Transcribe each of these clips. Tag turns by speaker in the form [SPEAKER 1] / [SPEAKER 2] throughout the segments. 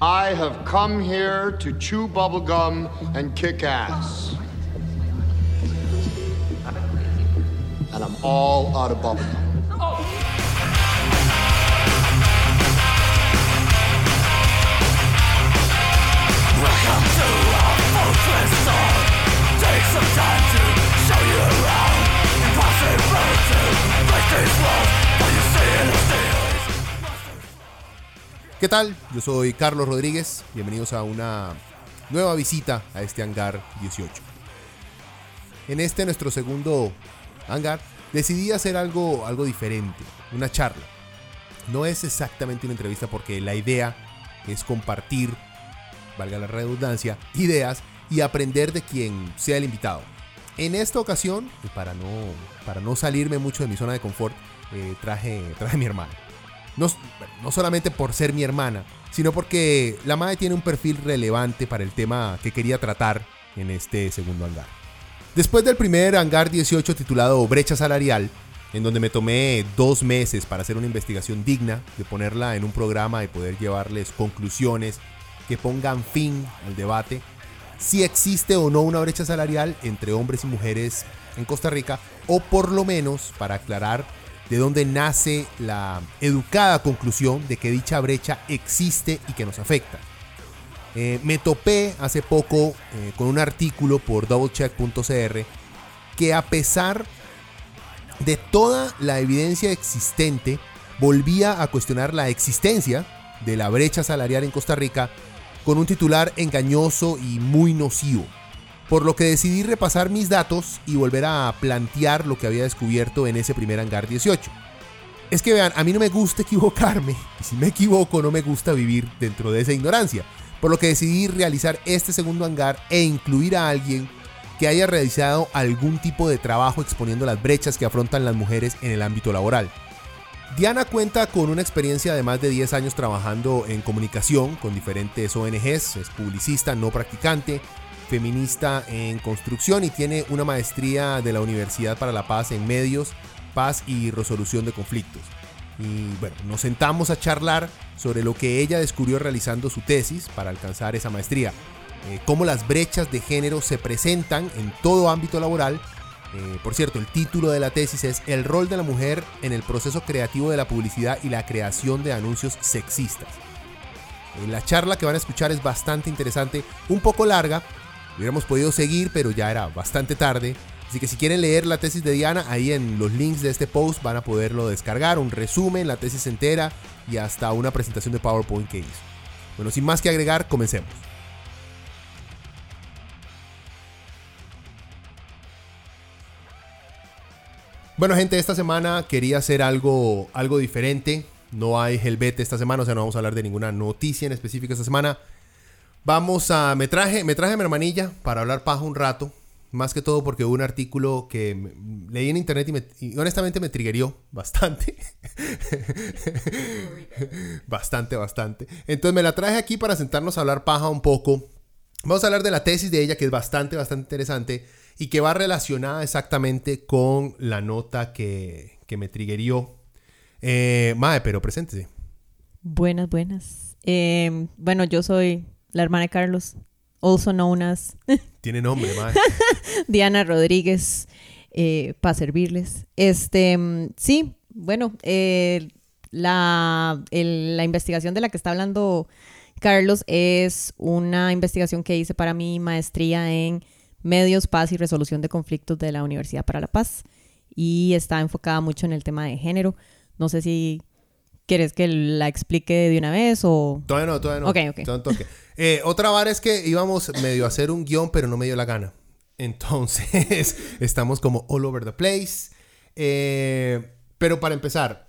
[SPEAKER 1] I have come here to chew bubblegum and kick ass. And I'm all out of bubblegum. Welcome to our fortress song. Take some time to show you around. Impossible to break these walls, but you see it, see it.
[SPEAKER 2] ¿Qué tal? Yo soy Carlos Rodríguez. Bienvenidos a una nueva visita a este hangar 18. En este nuestro segundo hangar decidí hacer algo, algo diferente, una charla. No es exactamente una entrevista porque la idea es compartir, valga la redundancia, ideas y aprender de quien sea el invitado. En esta ocasión, y para no, para no salirme mucho de mi zona de confort, eh, traje, traje a mi hermana. No, no, solamente por ser mi hermana, sino porque la madre tiene un perfil relevante para el tema que quería tratar en este segundo hangar. Después del primer hangar 18 titulado Brecha Salarial, en donde me tomé dos meses para hacer una investigación digna, de ponerla en un programa y poder llevarles conclusiones que pongan fin al debate, si existe o no una brecha salarial entre hombres y mujeres en Costa Rica, o por lo menos para aclarar de dónde nace la educada conclusión de que dicha brecha existe y que nos afecta. Eh, me topé hace poco eh, con un artículo por doublecheck.cr que a pesar de toda la evidencia existente, volvía a cuestionar la existencia de la brecha salarial en Costa Rica con un titular engañoso y muy nocivo. Por lo que decidí repasar mis datos y volver a plantear lo que había descubierto en ese primer hangar 18. Es que vean, a mí no me gusta equivocarme, y si me equivoco no me gusta vivir dentro de esa ignorancia, por lo que decidí realizar este segundo hangar e incluir a alguien que haya realizado algún tipo de trabajo exponiendo las brechas que afrontan las mujeres en el ámbito laboral. Diana cuenta con una experiencia de más de 10 años trabajando en comunicación con diferentes ONGs, es publicista no practicante, feminista en construcción y tiene una maestría de la Universidad para la Paz en medios, paz y resolución de conflictos. Y bueno, nos sentamos a charlar sobre lo que ella descubrió realizando su tesis para alcanzar esa maestría, eh, cómo las brechas de género se presentan en todo ámbito laboral. Eh, por cierto, el título de la tesis es El rol de la mujer en el proceso creativo de la publicidad y la creación de anuncios sexistas. Eh, la charla que van a escuchar es bastante interesante, un poco larga, Hubiéramos podido seguir, pero ya era bastante tarde. Así que si quieren leer la tesis de Diana, ahí en los links de este post van a poderlo descargar, un resumen, la tesis entera y hasta una presentación de PowerPoint que hizo. Bueno, sin más que agregar, comencemos. Bueno, gente, esta semana quería hacer algo, algo diferente. No hay Helvete esta semana, o sea, no vamos a hablar de ninguna noticia en específico esta semana. Vamos a. Me traje, me traje mi hermanilla para hablar paja un rato. Más que todo porque hubo un artículo que leí en internet y, me, honestamente me triggerió bastante. bastante, bastante. Entonces me la traje aquí para sentarnos a hablar paja un poco. Vamos a hablar de la tesis de ella que es bastante, bastante interesante y que va relacionada exactamente con la nota que, que me triggerió. Eh, Mae, pero preséntese.
[SPEAKER 3] Buenas, buenas. Eh, bueno, yo soy la hermana de Carlos, also known as
[SPEAKER 2] Tiene nombre, madre.
[SPEAKER 3] Diana Rodríguez, eh, para servirles. Este, sí, bueno, eh, la, el, la investigación de la que está hablando Carlos es una investigación que hice para mi maestría en medios, paz y resolución de conflictos de la Universidad para la Paz y está enfocada mucho en el tema de género. No sé si ¿Quieres que la explique de una vez o...?
[SPEAKER 2] Todavía no, todavía no.
[SPEAKER 3] Ok, ok.
[SPEAKER 2] Todavía no eh, otra vara es que íbamos medio a hacer un guion, pero no me dio la gana. Entonces, estamos como all over the place. Eh, pero para empezar,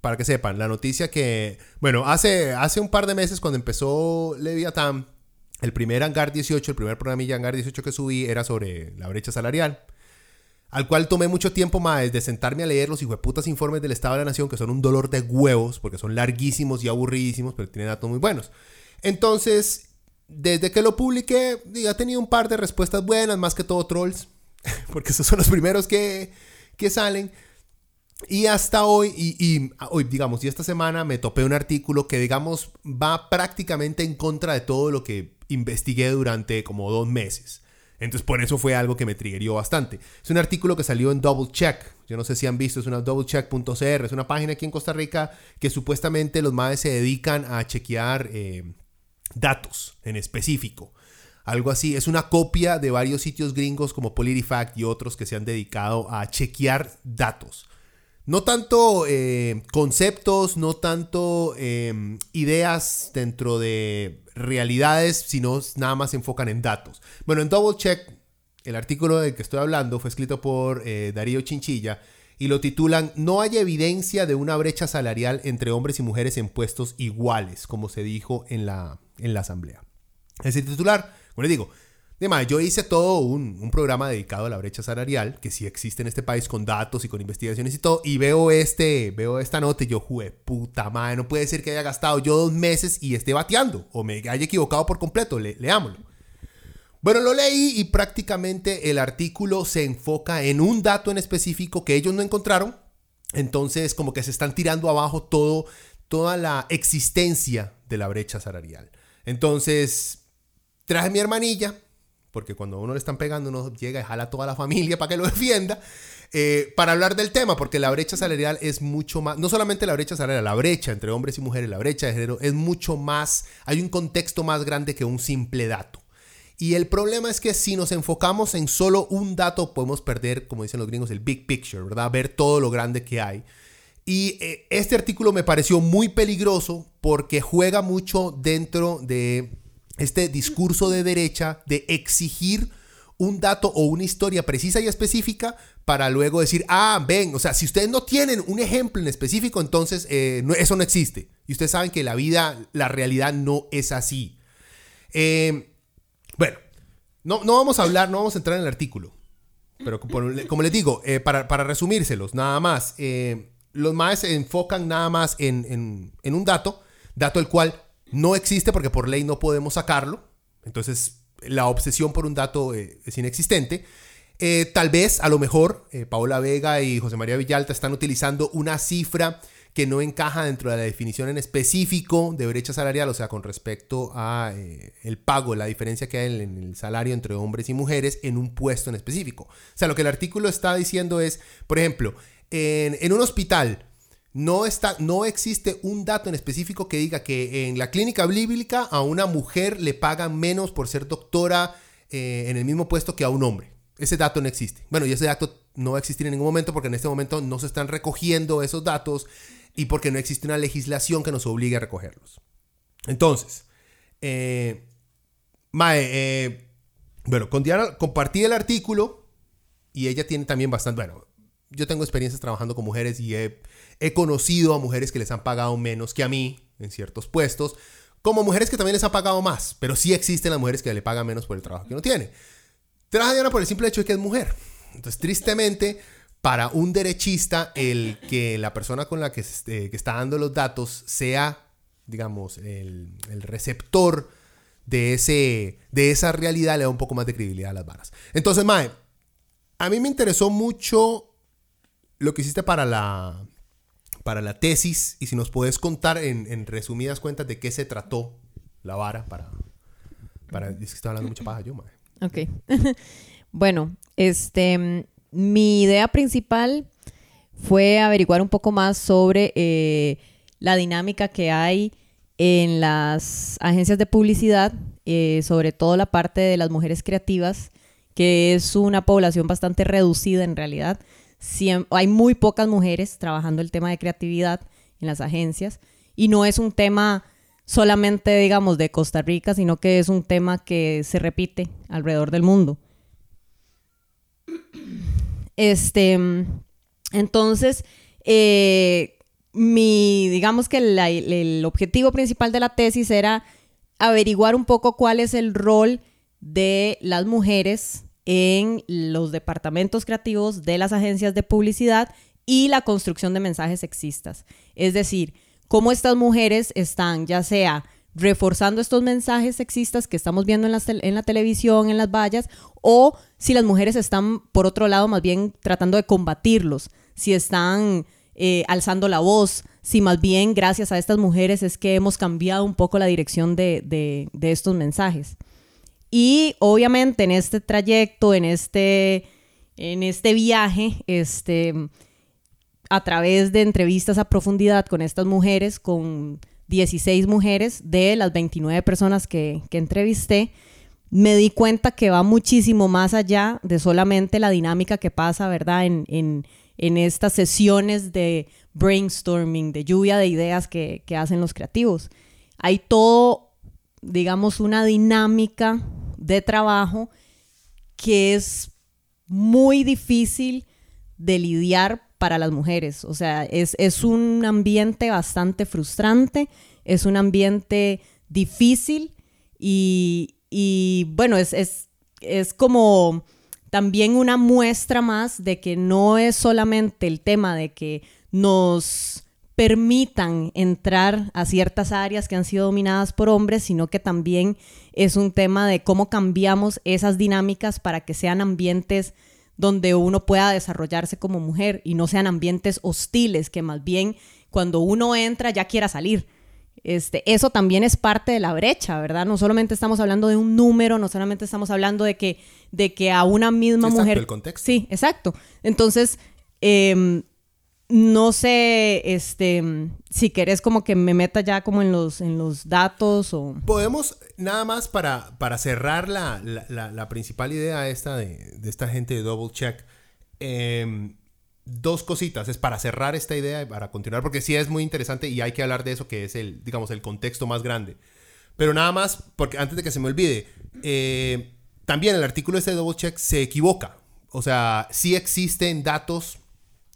[SPEAKER 2] para que sepan, la noticia que... Bueno, hace, hace un par de meses cuando empezó Leviathan, el primer Hangar 18, el primer programilla Hangar 18 que subí era sobre la brecha salarial al cual tomé mucho tiempo más de sentarme a leer los putas informes del Estado de la Nación, que son un dolor de huevos, porque son larguísimos y aburridísimos, pero tienen datos muy buenos. Entonces, desde que lo publiqué, ha tenido un par de respuestas buenas, más que todo trolls, porque esos son los primeros que, que salen. Y hasta hoy, y, hoy, digamos, y esta semana me topé un artículo que, digamos, va prácticamente en contra de todo lo que investigué durante como dos meses. Entonces, por eso fue algo que me triggerió bastante. Es un artículo que salió en Double Check. Yo no sé si han visto, es una doublecheck.cr. Es una página aquí en Costa Rica que supuestamente los madres se dedican a chequear eh, datos en específico. Algo así. Es una copia de varios sitios gringos como PolitiFact y otros que se han dedicado a chequear datos. No tanto eh, conceptos, no tanto em, ideas dentro de realidades, sino nada más se enfocan en datos. Bueno, en Double Check, el artículo del que estoy hablando fue escrito por eh, Darío Chinchilla y lo titulan No hay evidencia de una brecha salarial entre hombres y mujeres en puestos iguales, como se dijo en la, en la asamblea. Titular, como les digo, yo hice todo un, programa dedicado a la brecha salarial, que sí existe en este país con datos y con investigaciones y todo, y veo este, veo esta nota y yo, jugué, puta madre, no puede ser que haya gastado yo dos meses y esté bateando, o me haya equivocado por completo, le, leámoslo. Bueno, lo leí y prácticamente el artículo se enfoca en un dato en específico que ellos no encontraron, entonces como que se están tirando abajo todo, toda la existencia de la brecha salarial. Entonces, traje mi hermanilla, porque cuando a uno le están pegando, uno llega y jala a toda la familia para que lo defienda, eh, para hablar del tema, porque la brecha salarial es mucho más, no solamente la brecha salarial, la brecha entre hombres y mujeres, la brecha de género, es mucho más, hay un contexto más grande que un simple dato. Y el problema es que si nos enfocamos en solo un dato, podemos perder, como dicen los gringos, el big picture, ¿verdad? Ver todo lo grande que hay. Y eh, este artículo me pareció muy peligroso porque juega mucho dentro de este discurso de derecha de exigir un dato o una historia precisa y específica para luego decir, ah, ven, o sea, si ustedes no tienen un ejemplo en específico, entonces eh, eso no existe. Y ustedes saben que la vida, la realidad no es así. Eh, bueno, no, no vamos a hablar, no vamos a entrar en el artículo. Pero como, les digo, eh, para, resumírselos, nada más, los más se enfocan nada más en, en un dato, dato el cual no existe porque por ley no podemos sacarlo. Entonces, la obsesión por un dato eh, es inexistente. Eh, tal vez, a lo mejor, eh, Paola Vega y José María Villalta están utilizando una cifra que no encaja dentro de la definición en específico de brecha salarial, o sea, con respecto a el pago, la diferencia que hay en, el salario entre hombres y mujeres en un puesto en específico. O sea, lo que el artículo está diciendo es, por ejemplo, en, en un hospital, no, está, no existe un dato en específico que diga que en la clínica bíblica a una mujer le pagan menos por ser doctora eh, en el mismo puesto que a un hombre. Ese dato no existe. Bueno, y ese dato no va a existir en ningún momento porque en este momento no se están recogiendo esos datos y porque no existe una legislación que nos obligue a recogerlos. Entonces, eh, Mae, eh, bueno, con Diana compartí el artículo y ella tiene también bastante, bueno, yo tengo experiencias trabajando con mujeres y he, conocido a mujeres que les han pagado menos que a mí en ciertos puestos, como mujeres que también les han pagado más, pero sí existen las mujeres que le pagan menos por el trabajo que no tiene. Trabaja Diana por el simple hecho de que es mujer. Entonces, tristemente, para un derechista, el que la persona con la que, eh, que está dando los datos sea, digamos, el, el receptor de, ese, de esa realidad le da un poco más de credibilidad a las varas. Entonces, Mae, a mí me interesó mucho lo que hiciste para la, para la tesis y si nos puedes contar en, resumidas cuentas de qué se trató la vara para... para es que estoy hablando mucha paja yo, madre.
[SPEAKER 3] Ok. bueno, este, mi idea principal fue averiguar un poco más sobre eh, la dinámica que hay en las agencias de publicidad, eh, sobre todo la parte de las mujeres creativas, que es una población bastante reducida en realidad hay muy pocas mujeres trabajando el tema de creatividad en las agencias y no es un tema solamente, digamos, de Costa Rica, sino que es un tema que se repite alrededor del mundo. Este, entonces, eh, mi, digamos que el objetivo principal de la tesis era averiguar un poco cuál es el rol de las mujeres en los departamentos creativos de las agencias de publicidad y la construcción de mensajes sexistas. Es decir, cómo estas mujeres están ya sea reforzando estos mensajes sexistas que estamos viendo en la, televisión, en las vallas, o si las mujeres están, por otro lado, más bien tratando de combatirlos si están eh, alzando la voz, si más bien gracias a estas mujeres es que hemos cambiado un poco la dirección de estos mensajes. Y obviamente en este trayecto, en este, en este viaje, este, a través de entrevistas a profundidad con estas mujeres, con 16 mujeres de las 29 personas que, que entrevisté, me di cuenta que va muchísimo más allá de solamente la dinámica que pasa, ¿verdad? En, en, en estas sesiones de brainstorming, de lluvia de ideas que, que, hacen los creativos. Hay todo, digamos, una dinámica de trabajo que es muy difícil de lidiar para las mujeres. O sea, es, es un ambiente bastante frustrante, es un ambiente difícil y, y bueno, es, es, es como también una muestra más de que no es solamente el tema de que nos permitan entrar a ciertas áreas que han sido dominadas por hombres, sino que también es un tema de cómo cambiamos esas dinámicas para que sean ambientes donde uno pueda desarrollarse como mujer y no sean ambientes hostiles, que más bien cuando uno entra ya quiera salir. Este, eso también es parte de la brecha, ¿verdad? No solamente estamos hablando de un número, no solamente estamos hablando de que, de que a una misma
[SPEAKER 2] exacto,
[SPEAKER 3] mujer...
[SPEAKER 2] El contexto.
[SPEAKER 3] Sí, exacto. Entonces, eh, no sé, este, si querés como que me meta ya como en los, en los datos o...
[SPEAKER 2] Podemos, nada más para, para cerrar la, la, principal idea esta de, de, esta gente de Double Check. Eh, dos cositas, es para cerrar esta idea y para continuar, porque sí es muy interesante y hay que hablar de eso que es el, digamos, el contexto más grande. Pero nada más, porque antes de que se me olvide, eh, también el artículo este de Double Check se equivoca. O sea, sí existen datos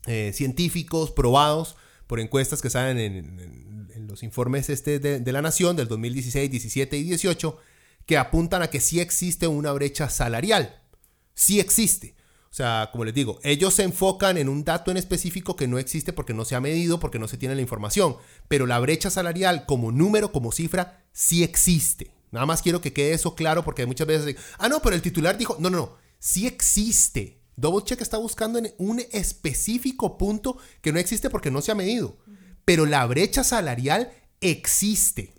[SPEAKER 2] eh, científicos probados por encuestas que salen en, los informes este de, de, la Nación del 2016, 17 y 18 que apuntan a que sí existe una brecha salarial. Sí existe. O sea, como les digo, ellos se enfocan en un dato en específico que no existe porque no se ha medido, porque no se tiene la información. Pero la brecha salarial como número, como cifra, sí existe. Nada más quiero que quede eso claro porque muchas veces, ah, no, pero el titular dijo, no, no, no, sí existe. Double Check está buscando en un específico punto que no existe porque no se ha medido. Pero la brecha salarial existe.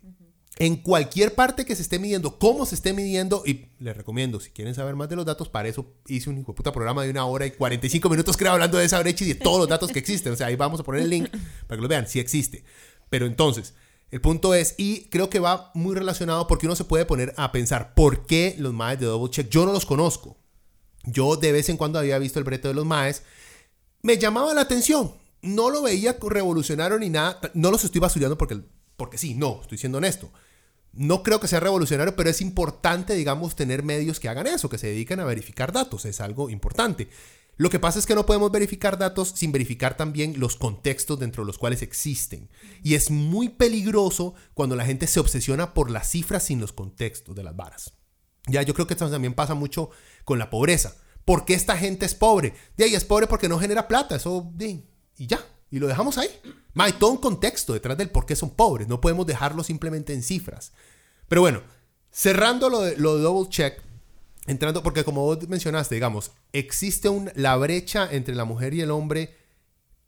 [SPEAKER 2] En cualquier parte que se esté midiendo, cómo se esté midiendo, y les recomiendo, si quieren saber más de los datos, para eso hice un hijo puta programa de una hora y 45 minutos, creo, hablando de esa brecha y de todos los datos que existen. O sea, ahí vamos a poner el link para que lo vean, sí existe. Pero entonces, el punto es, y creo que va muy relacionado porque uno se puede poner a pensar, ¿por qué los maes de Double Check? Yo no los conozco. Yo de vez en cuando había visto el breto de los maes. Me llamaba la atención. No lo veía revolucionario ni nada. No los estoy basurando porque, porque sí, no, estoy siendo honesto. No creo que sea revolucionario, pero es importante, digamos, tener medios que hagan eso, que se dediquen a verificar datos. Es algo importante. Lo que pasa es que no podemos verificar datos sin verificar también los contextos dentro de los cuales existen. Y es muy peligroso cuando la gente se obsesiona por las cifras sin los contextos de las varas. Ya, yo creo que esto también pasa mucho con la pobreza. ¿Por qué esta gente es pobre? De ahí es pobre porque no genera plata, eso, y ya, y lo dejamos ahí. Hay todo un contexto detrás del por qué son pobres, no podemos dejarlo simplemente en cifras. Pero bueno, cerrando lo de, lo de double check, entrando, porque como vos mencionaste, digamos, existe un, la brecha entre la mujer y el hombre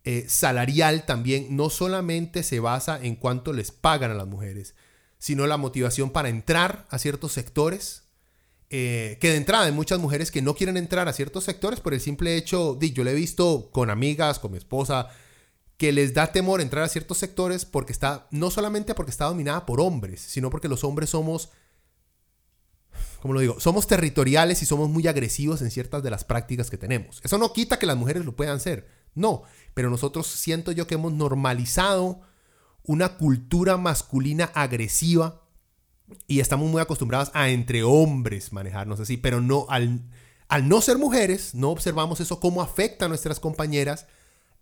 [SPEAKER 2] eh, salarial también, no solamente se basa en cuánto les pagan a las mujeres, sino la motivación para entrar a ciertos sectores eh, que de entrada hay muchas mujeres que no quieren entrar a ciertos sectores por el simple hecho, de, yo lo he visto con amigas, con mi esposa, que les da temor entrar a ciertos sectores porque está, no solamente porque está dominada por hombres, sino porque los hombres somos, como lo digo, somos territoriales y somos muy agresivos en ciertas de las prácticas que tenemos. Eso no quita que las mujeres lo puedan ser, no, pero nosotros siento yo que hemos normalizado una cultura masculina agresiva y estamos muy acostumbrados a entre hombres manejarnos así, pero no al, al no ser mujeres, no observamos eso cómo afecta a nuestras compañeras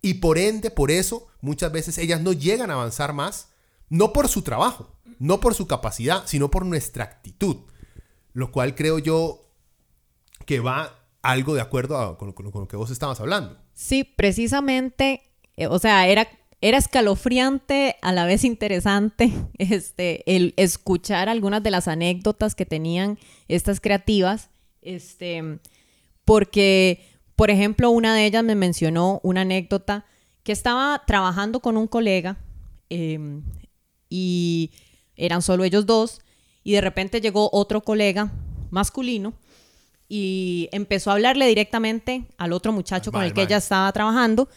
[SPEAKER 2] y por ende, por eso, muchas veces ellas no llegan a avanzar más, no por su trabajo, no por su capacidad, sino por nuestra actitud, lo cual creo yo que va algo de acuerdo con, con, lo que vos estabas hablando.
[SPEAKER 3] Sí, precisamente, eh, o sea, era era escalofriante, a la vez interesante, este, el escuchar algunas de las anécdotas que tenían estas creativas, este, porque Por ejemplo, una de ellas me mencionó una anécdota que estaba trabajando con un colega em, y eran solo ellos dos y de repente llegó otro colega masculino y empezó a hablarle directamente al otro muchacho con el que ella estaba trabajando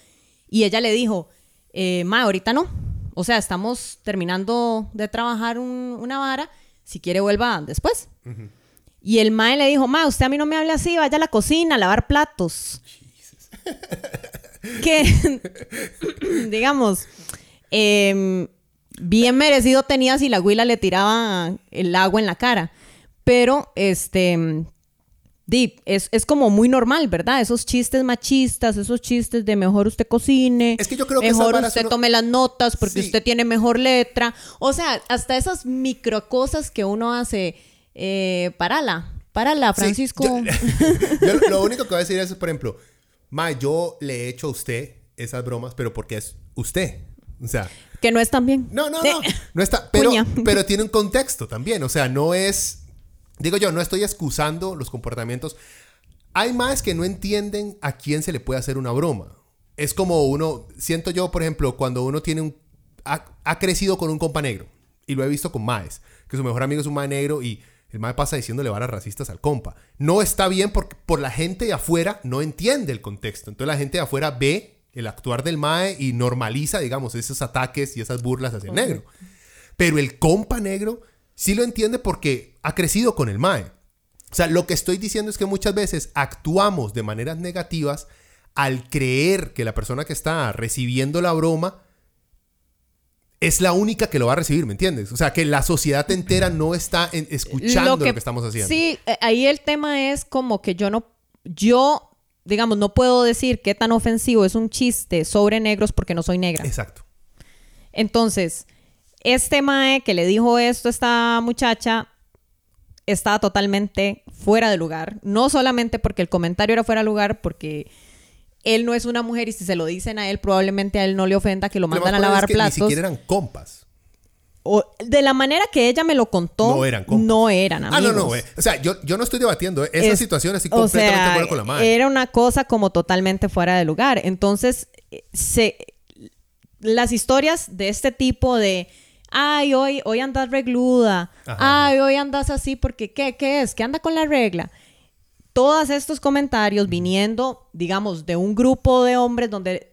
[SPEAKER 3] y ella le dijo, eh, ma, ahorita no, o sea, estamos terminando de trabajar un- una vara, si quiere vuelva después. Y el mae le dijo, ma, usted a mí no me hable así, vaya a la cocina a lavar platos. que, digamos, em, bien merecido tenía si la huila le tiraba el agua en la cara. Pero, este, di, es, es como muy normal, ¿verdad? Esos chistes machistas, esos chistes de mejor usted cocine.
[SPEAKER 2] Es que yo creo que
[SPEAKER 3] mejor usted
[SPEAKER 2] uno-
[SPEAKER 3] tome las notas porque
[SPEAKER 2] Sí.
[SPEAKER 3] usted tiene mejor letra. O sea, hasta esas micro cosas que uno hace. Eh, parala, parala,
[SPEAKER 2] Sí,
[SPEAKER 3] Francisco.
[SPEAKER 2] yo- yo lo único que voy a decir es, por ejemplo, ma, yo le he hecho a usted esas bromas, pero porque es usted. O sea,
[SPEAKER 3] que no es tan bien.
[SPEAKER 2] no, no, no. No está, pero,
[SPEAKER 3] Cuña.
[SPEAKER 2] pero tiene un contexto también. O sea, no es. Digo yo, no estoy excusando los comportamientos. Hay más que no entienden a quién se le puede hacer una broma. Es como uno. Siento yo, por ejemplo, cuando uno tiene un. Ha, ha crecido con un compa negro. Y lo he visto con Maes. Que su mejor amigo es un Mae negro y el Mae pasa diciéndole varas racistas al compa. No está bien porque por la gente de afuera no entiende el contexto. Entonces la gente de afuera ve el actuar del Mae y normaliza, digamos, esos ataques y esas burlas hacia el negro. Pero el compa negro sí lo entiende porque ha crecido con el Mae. O sea, lo que estoy diciendo es que muchas veces actuamos de maneras negativas al creer que la persona que está recibiendo la broma es la única que lo va a recibir, ¿me entiendes? O sea, que la sociedad entera no está en- escuchando lo que, estamos haciendo.
[SPEAKER 3] Sí, eh, ahí el tema es como que yo no, yo, digamos, no puedo decir qué tan ofensivo es un chiste sobre negros porque no soy negra.
[SPEAKER 2] Exacto.
[SPEAKER 3] Entonces, este mae que le dijo esto a esta muchacha estaba totalmente fuera de lugar. No solamente porque el comentario era fuera de lugar, porque él no es una mujer y si se lo dicen a él, probablemente a él no le ofenda que lo mandan a lavar
[SPEAKER 2] es que
[SPEAKER 3] platos.
[SPEAKER 2] Ni siquiera eran compas.
[SPEAKER 3] O- de la manera que ella me lo contó,
[SPEAKER 2] No eran compas.
[SPEAKER 3] no eran
[SPEAKER 2] Ah, no, no, güey. O sea, yo, yo no estoy debatiendo. ¿eh? Esa
[SPEAKER 3] Es-
[SPEAKER 2] situación
[SPEAKER 3] o
[SPEAKER 2] completamente
[SPEAKER 3] sea,
[SPEAKER 2] acuerdo con la madre.
[SPEAKER 3] Era una cosa como totalmente fuera de lugar. Entonces, eh, se, las historias de este tipo de, ay, hoy, hoy andas regluda,
[SPEAKER 2] Ajá.
[SPEAKER 3] ay, hoy andas así porque, ¿qué, ¿qué es? ¿Qué anda con la regla? Todos estos comentarios viniendo, digamos, de un grupo de hombres donde,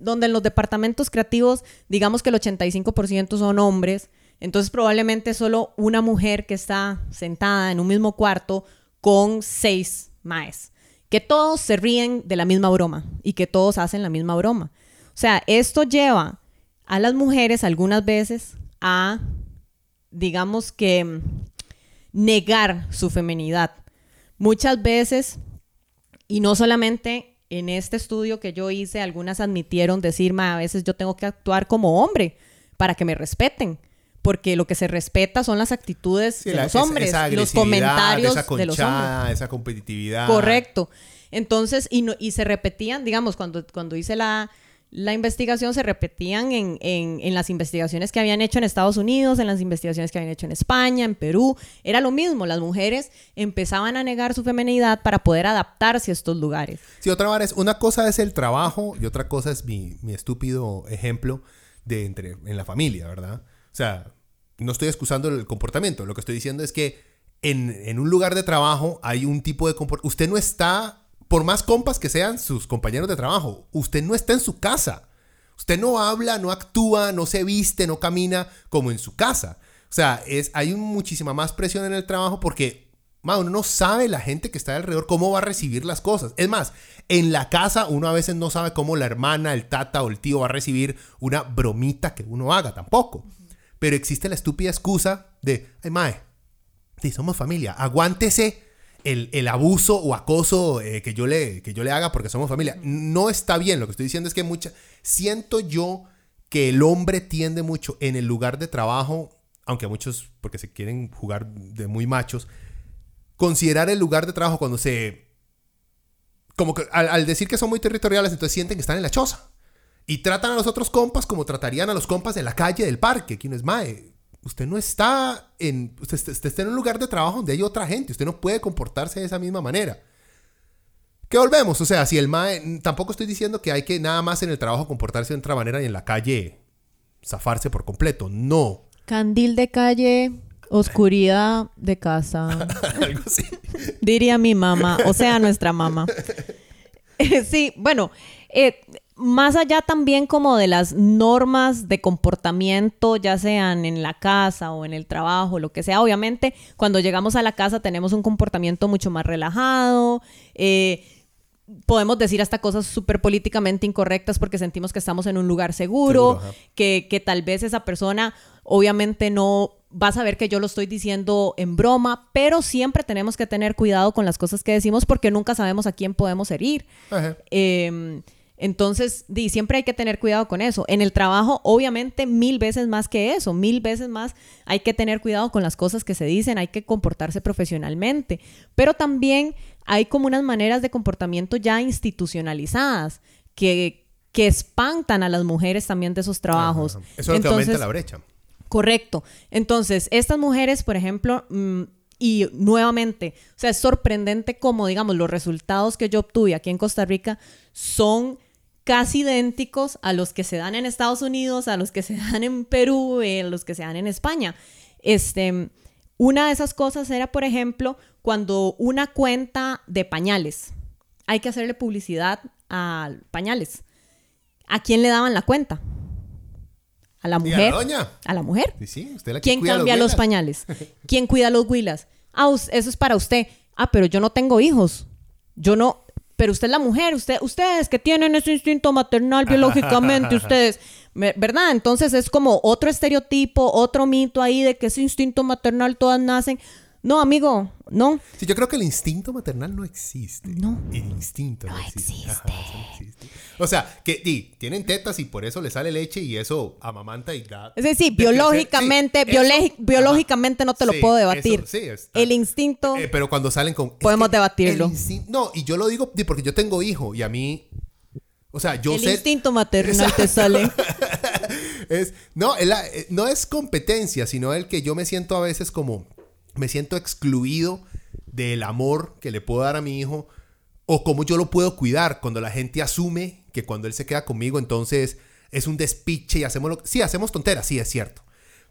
[SPEAKER 3] donde en los departamentos creativos, digamos que el 85% son hombres, entonces probablemente solo una mujer que está sentada en un mismo cuarto con seis maes, que todos se ríen de la misma broma y que todos hacen la misma broma. O sea, esto lleva a las mujeres algunas veces a, digamos que, negar su feminidad. Muchas veces, y no solamente en este estudio que yo hice, algunas admitieron decirme, a veces yo tengo que actuar como hombre para que me respeten. Porque lo que se respeta son las actitudes
[SPEAKER 2] Sí,
[SPEAKER 3] de
[SPEAKER 2] la-
[SPEAKER 3] los hombres,
[SPEAKER 2] esa
[SPEAKER 3] los comentarios
[SPEAKER 2] esa
[SPEAKER 3] de los hombres.
[SPEAKER 2] esa competitividad.
[SPEAKER 3] Correcto. Entonces, y, no- y se repetían, digamos, cuando, cuando hice la, la investigación, se repetían en, en- las investigaciones que habían hecho en Estados Unidos, en las investigaciones que habían hecho en España, en Perú. Era lo mismo, las mujeres empezaban a negar su feminidad para poder adaptarse a estos lugares.
[SPEAKER 2] Sí, otra es, una cosa es el trabajo y otra cosa es mi, mi estúpido ejemplo de entre, en la familia, ¿verdad? O sea, no estoy excusando el comportamiento, lo que estoy diciendo es que en, en un lugar de trabajo hay un tipo de comportamiento. Usted no está, por más compas que sean sus compañeros de trabajo, usted no está en su casa. Usted no habla, no actúa, no se viste, no camina como en su casa. O sea, es, hay muchísima más presión en el trabajo porque ma, uno no sabe la gente que está alrededor cómo va a recibir las cosas. Es más, en la casa uno a veces no sabe cómo la hermana, el tata o el tío va a recibir una bromita que uno haga tampoco. Pero existe la estúpida excusa de, ay, mae, somos familia, aguántese el, el abuso o acoso eh, que, yo le, que yo le haga porque somos familia. No está bien, lo que estoy diciendo es que mucha, siento yo que el hombre tiende mucho en el lugar de trabajo, aunque a muchos, porque se quieren jugar de muy machos, considerar el lugar de trabajo cuando se... Como que al, al decir que son muy territoriales, entonces sienten que están en la choza. Y tratan a los otros compas como tratarían a los compas de la calle, del parque. ¿Quién es Mae? Usted no está en. Usted, usted está en un lugar de trabajo donde hay otra gente. Usted no puede comportarse de esa misma manera. Que volvemos, o sea, si el mae, tampoco estoy diciendo que hay que nada más en el trabajo comportarse de otra manera y en la calle zafarse por completo, no.
[SPEAKER 3] Candil de calle, oscuridad de casa.
[SPEAKER 2] Algo así.
[SPEAKER 3] Diría mi mamá, o sea, nuestra mamá. sí, bueno, eh, más allá también como de las normas de comportamiento, ya sean en la casa o en el trabajo, lo que sea, obviamente cuando llegamos a la casa tenemos un comportamiento mucho más relajado. Eh, podemos decir hasta cosas súper políticamente incorrectas porque sentimos que estamos en un lugar seguro, que, que tal vez esa persona obviamente no va a saber que yo lo estoy diciendo en broma, pero siempre tenemos que tener cuidado con las cosas que decimos porque nunca sabemos a quién podemos herir.
[SPEAKER 2] Ajá.
[SPEAKER 3] Eh, entonces, di, siempre hay que tener cuidado con eso. En el trabajo, obviamente, mil veces más que eso, mil veces más hay que tener cuidado con las cosas que se dicen, hay que comportarse profesionalmente, pero también hay como unas maneras de comportamiento ya institucionalizadas que, que espantan a las mujeres también de esos trabajos.
[SPEAKER 2] Ajá. Eso es lo que aumenta la brecha.
[SPEAKER 3] Correcto. Entonces, estas mujeres, por ejemplo, mm, y nuevamente, o sea, es sorprendente como, digamos, los resultados que yo obtuve aquí en Costa Rica son casi idénticos a los que se dan en Estados Unidos, a los que se dan en Perú, eh, a los que se dan en España. Este, una de esas cosas era, por ejemplo, cuando una cuenta de pañales, hay que hacerle publicidad a pañales. ¿A quién le daban la cuenta? A la
[SPEAKER 2] ¿Y a
[SPEAKER 3] mujer.
[SPEAKER 2] la doña?
[SPEAKER 3] A la mujer.
[SPEAKER 2] Sí, sí, usted es la que
[SPEAKER 3] ¿Quién
[SPEAKER 2] cuida
[SPEAKER 3] cambia los,
[SPEAKER 2] huelas.
[SPEAKER 3] pañales? ¿Quién cuida los huilas? Ah, eso es para usted. Ah, pero yo no tengo hijos. Yo no. Pero usted es la mujer. Usted, ustedes que tienen ese instinto maternal biológicamente, ustedes. ¿Verdad? Entonces es como otro estereotipo, otro mito ahí de que ese instinto maternal todas nacen. No, amigo, no.
[SPEAKER 2] Sí, yo creo que el instinto maternal no existe.
[SPEAKER 3] No.
[SPEAKER 2] El instinto no,
[SPEAKER 3] No
[SPEAKER 2] existe.
[SPEAKER 3] existe.
[SPEAKER 2] Ajá, eso no existe. O sea, que di, tienen tetas y por eso le sale leche y eso amamanta y da.
[SPEAKER 3] Es decir, biológicamente,
[SPEAKER 2] Sí, eso- ajá.
[SPEAKER 3] biológicamente no te lo
[SPEAKER 2] Sí,
[SPEAKER 3] puedo
[SPEAKER 2] eso-
[SPEAKER 3] debatir.
[SPEAKER 2] sí, está-
[SPEAKER 3] El instinto.
[SPEAKER 2] Eh, pero cuando salen con. es
[SPEAKER 3] Podemos
[SPEAKER 2] que
[SPEAKER 3] debatirlo.
[SPEAKER 2] el no, y yo lo digo di, porque yo tengo hijo y a mí. O sea, yo
[SPEAKER 3] el
[SPEAKER 2] sé.
[SPEAKER 3] instinto maternal te sale.
[SPEAKER 2] Es, no, la- eh, no es competencia, sino el que yo me siento a veces como, me siento excluido del amor que le puedo dar a mi hijo o cómo yo lo puedo cuidar cuando la gente asume que cuando él se queda conmigo entonces es un despiche y hacemos lo sí, hacemos tonteras, sí, es cierto.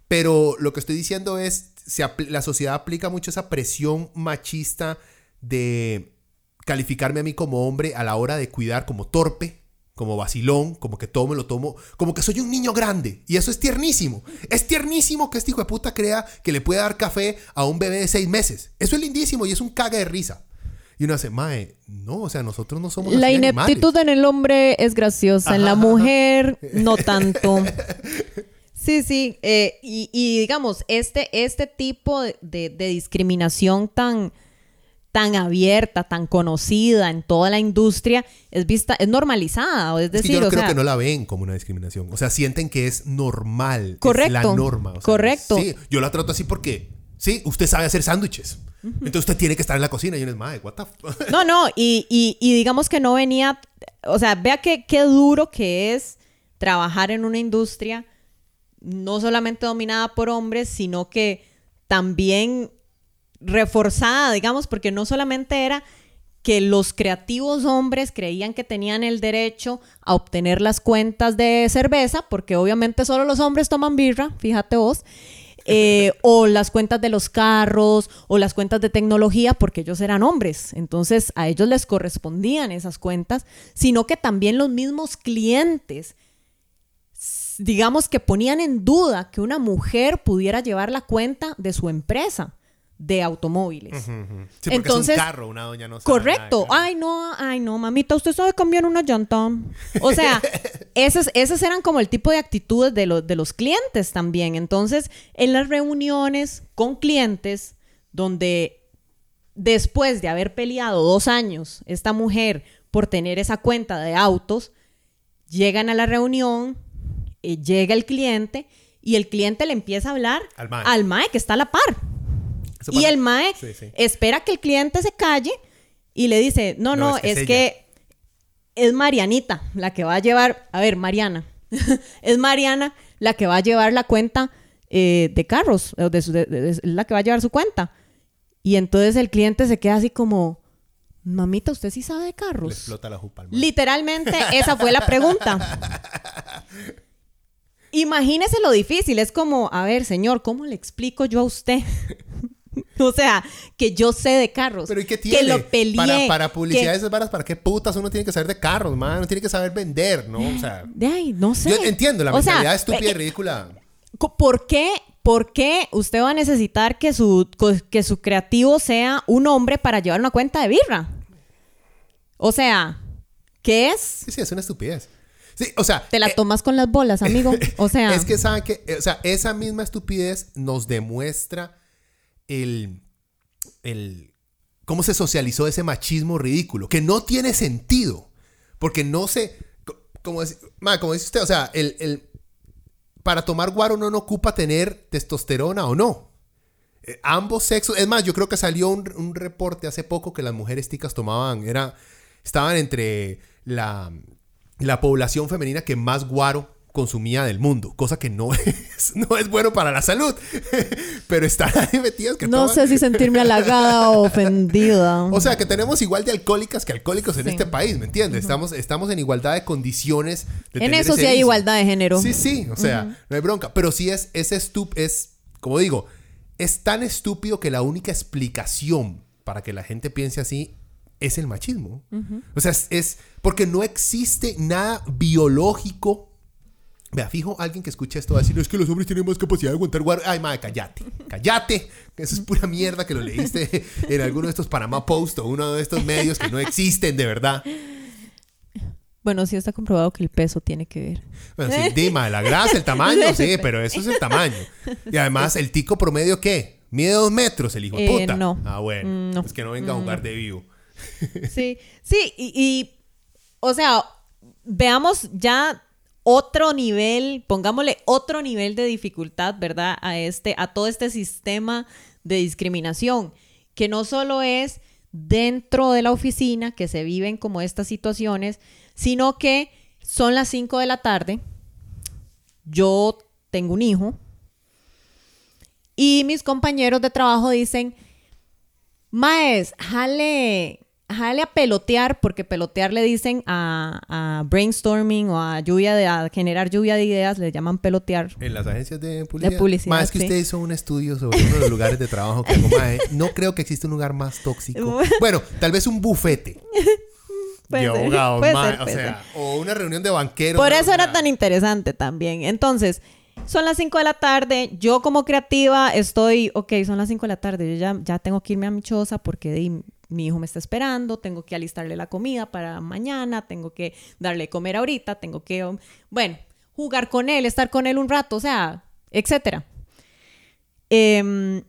[SPEAKER 2] Pero lo que estoy diciendo es, se la sociedad aplica mucho esa presión machista de calificarme a mí como hombre a la hora de cuidar como torpe, como vacilón, como que todo me lo tomo, como que soy un niño grande. Y eso es tiernísimo. Es tiernísimo que este hijo de puta crea que le puede dar café a un bebé de seis meses. Eso es lindísimo y es un caga de risa. Y uno dice, mae, no, o sea, nosotros no somos
[SPEAKER 3] La
[SPEAKER 2] así
[SPEAKER 3] ineptitud
[SPEAKER 2] animales".
[SPEAKER 3] en el hombre es graciosa, en la mujer no tanto. Sí, sí, eh, y, y digamos, este, este tipo de, de- de discriminación tan, tan abierta, tan conocida en toda la industria, es vista, es normalizada, es
[SPEAKER 2] Es que
[SPEAKER 3] decir,
[SPEAKER 2] yo no
[SPEAKER 3] o
[SPEAKER 2] creo
[SPEAKER 3] sea,
[SPEAKER 2] que no la ven como una discriminación. O sea, sienten que es normal. Es
[SPEAKER 3] Correcto.
[SPEAKER 2] la norma. o sea,
[SPEAKER 3] Correcto.
[SPEAKER 2] Sí, yo la trato así porque, sí, usted sabe hacer sándwiches. Entonces usted tiene que estar en la cocina. Y uno es, madre, what the f-?"
[SPEAKER 3] No, no, y, y- y digamos que no venía, o sea, vea qué, qué duro que es trabajar en una industria no solamente dominada por hombres, sino que también reforzada, digamos, porque no solamente era que los creativos hombres creían que tenían el derecho a obtener las cuentas de cerveza, porque obviamente solo los hombres toman birra, fíjate vos, eh, o las cuentas de los carros, o las cuentas de tecnología, porque ellos eran hombres, entonces a ellos les correspondían esas cuentas, sino que también los mismos clientes digamos que ponían en duda que una mujer pudiera llevar la cuenta de su empresa de automóviles.
[SPEAKER 2] Sí, porque
[SPEAKER 3] Entonces,
[SPEAKER 2] es un carro, una doña no sabe
[SPEAKER 3] Correcto.
[SPEAKER 2] nada.
[SPEAKER 3] Ay, no, ay, no, mamita, usted sabe cambiar una llanta. O sea, esas, esas eran como el tipo de actitudes de, los de los clientes también. Entonces, en las reuniones con clientes, donde después de haber peleado dos años, esta mujer por tener esa cuenta de autos, llegan a la reunión, eh, llega el cliente y el cliente le empieza a hablar
[SPEAKER 2] Al mae.
[SPEAKER 3] al mae que está a la par. Y el mae
[SPEAKER 2] Sí, sí.
[SPEAKER 3] espera que el cliente se calle y le dice, no, no,
[SPEAKER 2] No, es que
[SPEAKER 3] es,
[SPEAKER 2] es
[SPEAKER 3] que es Marianita la que va a llevar, a ver, Mariana, es Mariana la que va a llevar la cuenta eh, de carros, o de su- de- de- es la que va a llevar su cuenta. Y entonces el cliente se queda así como, mamita, ¿usted sí sabe de
[SPEAKER 2] Le
[SPEAKER 3] carros?
[SPEAKER 2] explota la jupa al.
[SPEAKER 3] Literalmente, esa fue la pregunta. Imagínese lo difícil. Es como, a ver, señor, ¿cómo le explico yo a usted? o sea, que yo sé de carros.
[SPEAKER 2] Pero ¿y qué tiene?
[SPEAKER 3] Que lo peleé.
[SPEAKER 2] Para, para publicidad
[SPEAKER 3] que-
[SPEAKER 2] esas varas, ¿para qué putas uno tiene que saber de carros, man? Uno tiene que saber vender, ¿no? O sea,
[SPEAKER 3] De ahí, no sé.
[SPEAKER 2] yo entiendo la
[SPEAKER 3] O sea,
[SPEAKER 2] mentalidad estúpida y
[SPEAKER 3] eh,
[SPEAKER 2] ridícula.
[SPEAKER 3] ¿Por qué, ¿Por qué usted va a necesitar que su, que su creativo sea un hombre para llevar una cuenta de birra? O sea, ¿qué es?
[SPEAKER 2] Sí, sí, es una estupidez. Sí, o sea,
[SPEAKER 3] Te la
[SPEAKER 2] eh,
[SPEAKER 3] tomas con las bolas, amigo. O sea,
[SPEAKER 2] es que saben que, o sea, esa misma estupidez nos demuestra el, el, cómo se socializó ese machismo ridículo, que no tiene sentido, porque no se, co- como, como dice usted, o sea, el, el- para tomar guaro no ocupa tener testosterona o no. Eh, ambos sexos, es más, yo creo que salió un, un reporte hace poco que las mujeres ticas tomaban, era, estaban entre la, la población femenina que más guaro consumía del mundo, cosa que no es, no es bueno para la salud, pero están ahí metidas que
[SPEAKER 3] no
[SPEAKER 2] toman-
[SPEAKER 3] sé si sentirme halagada o ofendida.
[SPEAKER 2] o sea, que tenemos igual de alcohólicas que alcohólicos en
[SPEAKER 3] Sí.
[SPEAKER 2] este país, ¿me entiendes? estamos, estamos en igualdad de condiciones. de
[SPEAKER 3] en eso sí hay igualdad de género.
[SPEAKER 2] Sí, sí, o sea, no hay bronca. Pero sí es, es estup, es, como digo, es tan estúpido que la única explicación para que la gente piense así es el machismo. O sea, es, es porque no existe nada biológico. Vea, fijo, alguien que escuche esto va a decir, es que los hombres tienen más capacidad de aguantar guardia. Ay, madre, cállate, cállate. Eso es pura mierda que lo leíste en alguno de estos Panama Post o uno de estos medios que no existen de verdad.
[SPEAKER 3] Bueno, sí está comprobado que el peso tiene que ver.
[SPEAKER 2] Bueno, sí, Dima, la grasa, el tamaño, sí, pero eso es el tamaño. Y además, ¿el tico promedio qué? Mide dos metros el hijo de
[SPEAKER 3] Eh,
[SPEAKER 2] puta.
[SPEAKER 3] no.
[SPEAKER 2] Ah, bueno.
[SPEAKER 3] Mm, no.
[SPEAKER 2] Es que no venga a jugar de vivo.
[SPEAKER 3] Sí, sí, y, y, o sea, veamos ya otro nivel, pongámosle otro nivel de dificultad, ¿verdad? A este, a todo este sistema de discriminación, que no solo es dentro de la oficina que se viven como estas situaciones, sino que son las 5 de la tarde, yo tengo un hijo y mis compañeros de trabajo dicen, Maes, jale, jale a pelotear, porque pelotear le dicen a, a brainstorming o a lluvia de, a generar lluvia de ideas, le llaman pelotear.
[SPEAKER 2] En las agencias de publicidad.
[SPEAKER 3] De publicidad,
[SPEAKER 2] Más que
[SPEAKER 3] sí.
[SPEAKER 2] usted hizo un estudio sobre uno de los lugares de trabajo que mae, No creo que exista un lugar más tóxico. Bueno, tal vez un bufete. De abogados,
[SPEAKER 3] ser,
[SPEAKER 2] o sea, o una reunión de banqueros.
[SPEAKER 3] Por eso era tan interesante también. Entonces, son las 5 de la tarde. Yo como creativa estoy, ok, son las 5 de la tarde. Yo ya, ya tengo que irme a mi choza porque mi hijo me está esperando. Tengo que alistarle la comida para mañana. Tengo que darle comer ahorita. Tengo que, um, bueno, jugar con él, estar con él un rato, o sea, etcétera. Em,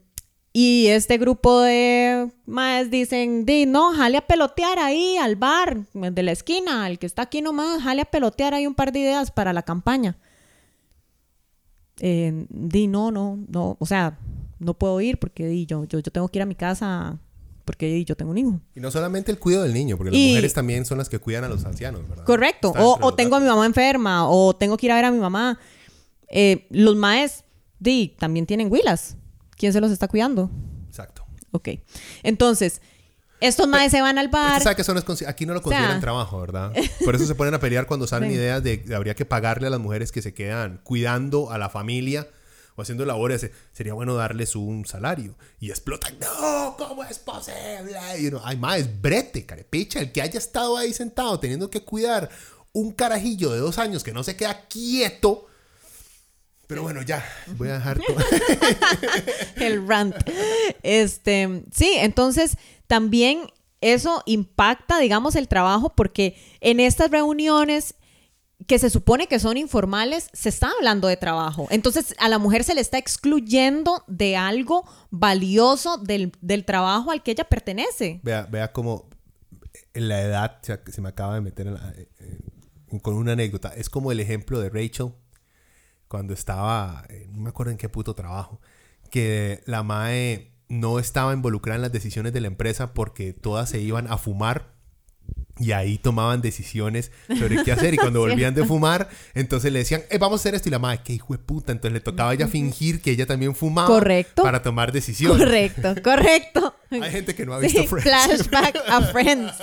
[SPEAKER 3] y este grupo de más dicen, di, no, jale a pelotear ahí al bar de la esquina, al que está aquí nomás, jale a pelotear ahí un par de ideas para la campaña. Eh, di, no, no, no, o sea, no puedo ir porque di, yo, yo, yo tengo que ir a mi casa porque yo tengo un hijo.
[SPEAKER 2] Y no solamente el cuidado del niño, porque las
[SPEAKER 3] Y-
[SPEAKER 2] mujeres también son las que cuidan a los ancianos, ¿verdad?
[SPEAKER 3] Correcto. O,
[SPEAKER 2] de
[SPEAKER 3] o tengo a mi mamá enferma, o tengo que ir a ver a mi mamá. Eh, los maes, di, también tienen huilas. ¿Quién se los está cuidando?
[SPEAKER 2] Exacto.
[SPEAKER 3] Ok. Entonces, estos maes se van al bar.
[SPEAKER 2] Sabe que eso no es aquí no lo
[SPEAKER 3] sea-
[SPEAKER 2] consideran trabajo, ¿verdad? Por eso se ponen a pelear cuando salen
[SPEAKER 3] Sí.
[SPEAKER 2] ideas de que habría que pagarle a las mujeres que se quedan cuidando a la familia o haciendo labores. eh, Sería bueno darles un salario. Y explotan. No, ¿cómo es posible? Y uno, ay, más, es brete, carepicha. El que haya estado ahí sentado teniendo que cuidar un carajillo de dos años que no se queda quieto. Pero bueno, ya, voy a dejar todo.
[SPEAKER 3] el rant. Este, sí, entonces también eso impacta, digamos, el trabajo porque en estas reuniones que se supone que son informales, se está hablando de trabajo. Entonces a la mujer se le está excluyendo de algo valioso del, del trabajo al que ella pertenece.
[SPEAKER 2] Vea, vea cómo en la edad se, se me acaba de meter en la- eh, eh, con una anécdota. Es como el ejemplo de Rachel cuando estaba, eh, no me acuerdo en qué puto trabajo, que la MAE no estaba involucrada en las decisiones de la empresa porque todas se iban a fumar y ahí tomaban decisiones sobre qué hacer. Y cuando volvían de fumar, entonces le decían, eh, vamos a hacer esto. Y la madre, qué hijo de puta. Entonces le tocaba a ella fingir que ella también fumaba
[SPEAKER 3] Correcto.
[SPEAKER 2] para tomar decisiones.
[SPEAKER 3] Correcto, correcto.
[SPEAKER 2] Hay gente que no ha visto
[SPEAKER 3] Sí,
[SPEAKER 2] Friends.
[SPEAKER 3] Flashback a Friends.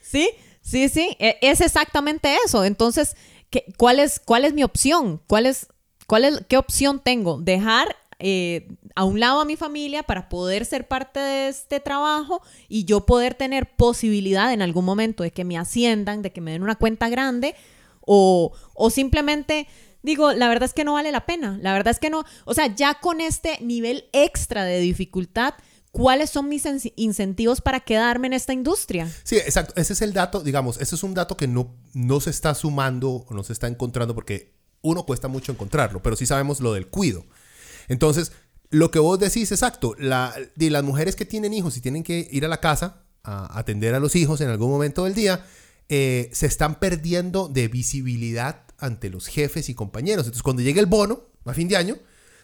[SPEAKER 3] sí, sí, sí. e- Es exactamente eso. Entonces, ¿qué- cuál, es, ¿cuál es mi opción? ¿Cuál es, cuál es, ¿Qué opción tengo? Dejar eh, a un lado a mi familia para poder ser parte de este trabajo y yo poder tener posibilidad en algún momento de que me asciendan, de que me den una cuenta grande o, o simplemente digo, la verdad es que no vale la pena. La verdad es que no. O sea, ya con este nivel extra de dificultad, ¿cuáles son mis in- incentivos para quedarme en esta industria?
[SPEAKER 2] Sí, exacto. Ese es el dato, digamos, ese es un dato que no, no se está sumando o no se está encontrando porque uno cuesta mucho encontrarlo, pero sí sabemos lo del cuido. Entonces, lo que vos decís, exacto, la, de las mujeres que tienen hijos y tienen que ir a la casa a atender a los hijos en algún momento del día, eh, se están perdiendo de visibilidad ante los jefes y compañeros. Entonces, cuando llegue el bono a fin de año,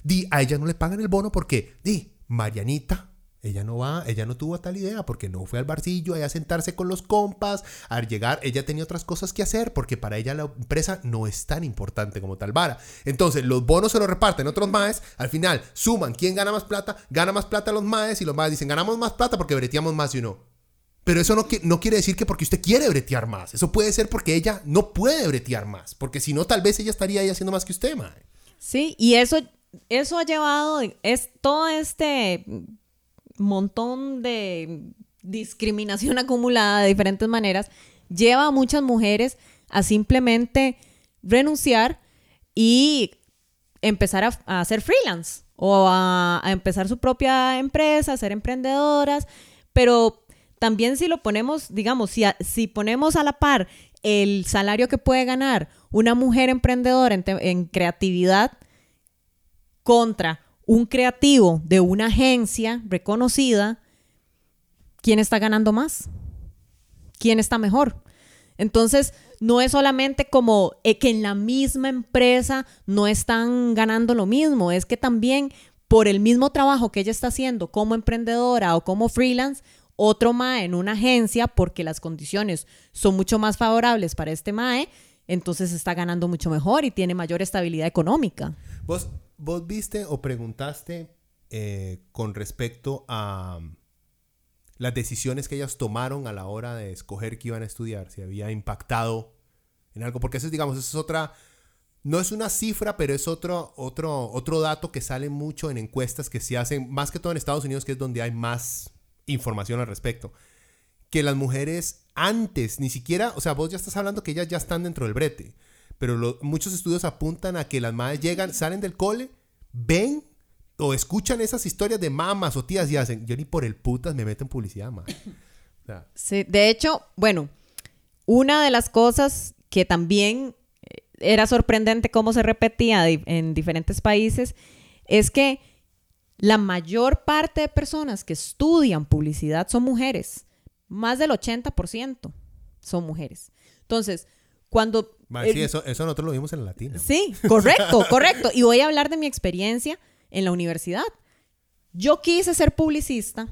[SPEAKER 2] di, a ella no le pagan el bono porque, di, Marianita, ella no va, ella no tuvo tal idea porque no fue al barcillo a sentarse con los compas, al llegar ella tenía otras cosas que hacer porque para ella la empresa no es tan importante como tal vara. Entonces los bonos se los reparten otros maes, al final suman quién gana más plata, gana más plata los maes y los maes dicen ganamos más plata porque breteamos más y uno. Pero eso no, no quiere decir que porque usted quiere bretear más. Eso puede ser porque ella no puede bretear más. Porque si no, tal vez ella estaría ahí haciendo más que usted, mae.
[SPEAKER 3] Sí, y eso, eso ha llevado, es todo este montón de discriminación acumulada de diferentes maneras, lleva a muchas mujeres a simplemente renunciar y empezar a, hacer freelance o a, empezar su propia empresa, a ser emprendedoras, pero también si lo ponemos, digamos, si, si ponemos a la par el salario que puede ganar una mujer emprendedora en, en creatividad contra un creativo de una agencia reconocida, ¿quién está ganando más? ¿Quién está mejor? Entonces, no es solamente como eh, que en la misma empresa no están ganando lo mismo, es que también por el mismo trabajo que ella está haciendo como emprendedora o como freelance, otro MAE en una agencia, porque las condiciones son mucho más favorables para este MAE, entonces está ganando mucho mejor y tiene mayor estabilidad económica.
[SPEAKER 2] ¿Vos, vos viste o preguntaste eh, con respecto a um, las decisiones que ellas tomaron a la hora de escoger qué iban a estudiar? Si había impactado en algo. Porque eso es, digamos, eso es otra... No es una cifra, pero es otro, otro, otro dato que sale mucho en encuestas que se hacen, más que todo en Estados Unidos, que es donde hay más información al respecto. Que las mujeres antes, ni siquiera, o sea, vos ya estás hablando que ellas ya están dentro del brete, pero muchos estudios apuntan a que las madres llegan, salen del cole, ven o escuchan esas historias de mamás o tías y hacen, yo ni por el putas me meto en publicidad, madre.
[SPEAKER 3] De hecho, bueno, una de las cosas que también eh, era sorprendente cómo se repetía en diferentes países es que la mayor parte de personas que estudian publicidad son mujeres. Más del 80% son mujeres. Entonces, cuando...
[SPEAKER 2] madre, sí,
[SPEAKER 3] el-
[SPEAKER 2] eso, eso nosotros lo vimos en la latina.
[SPEAKER 3] Sí, correcto, correcto. Y voy a hablar de mi experiencia en la universidad. Yo quise ser publicista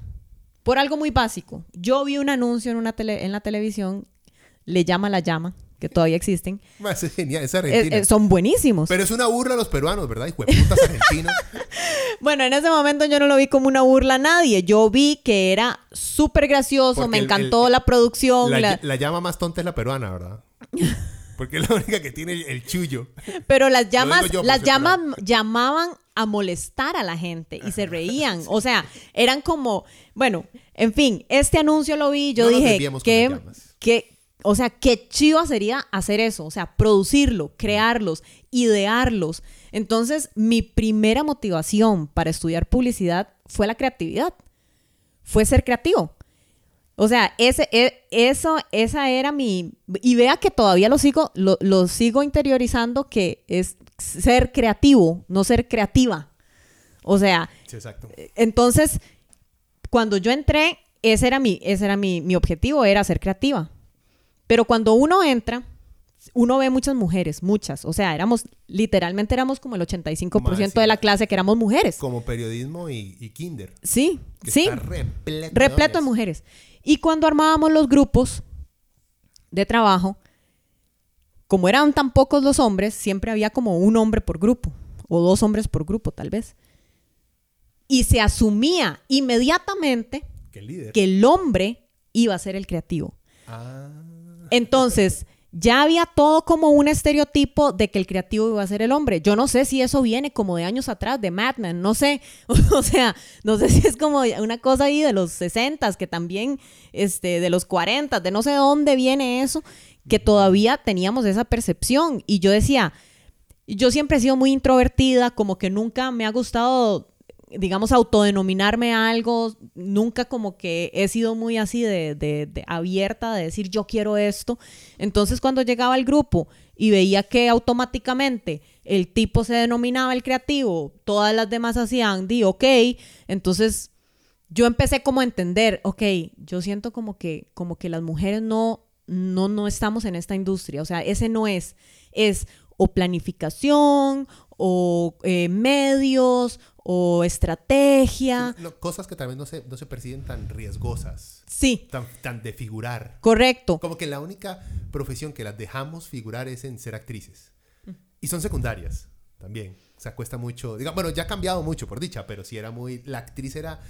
[SPEAKER 3] por algo muy básico. Yo vi un anuncio en, una tele- en la televisión, le llama la llama, que todavía existen.
[SPEAKER 2] Es genial, es argentina.
[SPEAKER 3] eh, son buenísimos.
[SPEAKER 2] Pero es una burla a los peruanos, ¿verdad? Hijo de putas argentinos.
[SPEAKER 3] Bueno, en ese momento yo no lo vi como una burla a nadie. Yo vi que era súper gracioso,
[SPEAKER 2] Porque
[SPEAKER 3] me
[SPEAKER 2] el-
[SPEAKER 3] encantó
[SPEAKER 2] el-
[SPEAKER 3] la producción.
[SPEAKER 2] La,
[SPEAKER 3] la-
[SPEAKER 2] la llama más tonta es la peruana, ¿verdad? Porque es la única que tiene el, chullo.
[SPEAKER 3] Pero las llamas,
[SPEAKER 2] yo,
[SPEAKER 3] las llamas llamaban a molestar a la gente y se reían. O sea, eran como, bueno, en fin, este anuncio lo vi, yo
[SPEAKER 2] No
[SPEAKER 3] dije que, que, o sea, qué chiva sería hacer eso, o sea, producirlo, crearlos, idearlos. Entonces, mi primera motivación para estudiar publicidad fue la creatividad, fue ser creativo. O sea, ese, e- eso, esa era mi... Y vea que todavía lo sigo, lo, lo sigo interiorizando, que es ser creativo, no ser creativa. O sea,
[SPEAKER 2] Sí, exacto.
[SPEAKER 3] entonces, cuando yo entré, ese era mi, ese era mi, mi objetivo, era ser creativa. Pero cuando uno entra, uno ve muchas mujeres, muchas. O sea, éramos, literalmente éramos como el 85%
[SPEAKER 2] Mae, sí.
[SPEAKER 3] de la clase que éramos mujeres.
[SPEAKER 2] Como periodismo y, y kinder.
[SPEAKER 3] Sí,
[SPEAKER 2] que
[SPEAKER 3] sí.
[SPEAKER 2] está repleto,
[SPEAKER 3] repleto de mujeres. Y cuando armábamos los grupos de trabajo, como eran tan pocos los hombres, siempre había como un hombre por grupo, o dos hombres por grupo tal vez. Y se asumía inmediatamente
[SPEAKER 2] Que el
[SPEAKER 3] hombre iba a ser el creativo.
[SPEAKER 2] Ah.
[SPEAKER 3] Entonces, ya había todo como un estereotipo de que el creativo iba a ser el hombre. Yo no sé si eso viene como de años atrás, de Mad Men, no sé. O sea, no sé si es como una cosa ahí de los 60 que también, este, de los 40 de no sé dónde viene eso, que todavía teníamos esa percepción. Y yo decía, yo siempre he sido muy introvertida, como que nunca me ha gustado digamos, autodenominarme algo, nunca como que he sido muy así de, de, abierta, de decir yo quiero esto. Entonces cuando llegaba al grupo y veía que automáticamente el tipo se denominaba el creativo, todas las demás hacían, di, ok, entonces yo empecé como a entender, ok, yo siento como que, como que las mujeres no, no, no estamos en esta industria, o sea, ese no es, es o planificación o eh, medios o estrategia.
[SPEAKER 2] No, cosas que también no se, no se perciben tan riesgosas.
[SPEAKER 3] Sí.
[SPEAKER 2] Tan, tan, de figurar.
[SPEAKER 3] Correcto.
[SPEAKER 2] Como que la única profesión que las dejamos figurar es en ser actrices. Y son secundarias también. O sea, cuesta mucho. Diga, bueno, ya ha cambiado mucho, por dicha, pero sí era muy. La actriz era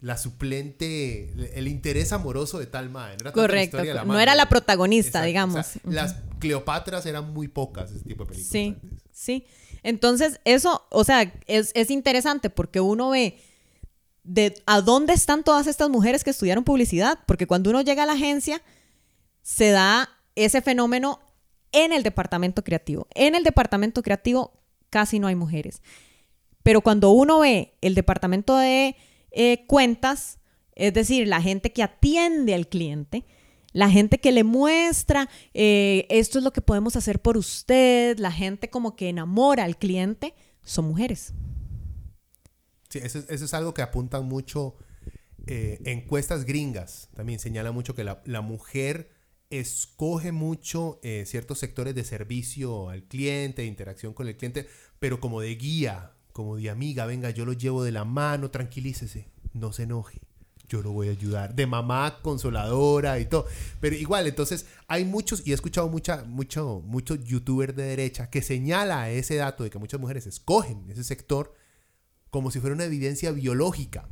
[SPEAKER 2] la suplente, el interés amoroso de tal madre.
[SPEAKER 3] No era Correcto. La no era la protagonista, Exacto. digamos.
[SPEAKER 2] O sea, uh -huh. Las Cleopatras eran muy pocas, ese tipo de películas.
[SPEAKER 3] Sí,
[SPEAKER 2] antes.
[SPEAKER 3] sí. Entonces, eso, o sea, es, es, interesante porque uno ve de a dónde están todas estas mujeres que estudiaron publicidad, porque cuando uno llega a la agencia, se da ese fenómeno en el departamento creativo. En el departamento creativo casi no hay mujeres. Pero cuando uno ve el departamento de eh, cuentas, es decir, la gente que atiende al cliente, la gente que le muestra, eh, esto es lo que podemos hacer por usted, la gente como que enamora al cliente, son mujeres.
[SPEAKER 2] Sí, eso, es algo que apuntan mucho eh, encuestas gringas. También señala mucho que la, la mujer escoge mucho eh, ciertos sectores de servicio al cliente, de interacción con el cliente, pero como de guía, como de amiga, venga, yo lo llevo de la mano, tranquilícese, no se enoje yo lo voy a ayudar. De mamá consoladora y todo. Pero igual, entonces hay muchos, y he escuchado mucha, mucho, muchos youtubers de derecha que señala ese dato de que muchas mujeres escogen ese sector como si fuera una evidencia biológica.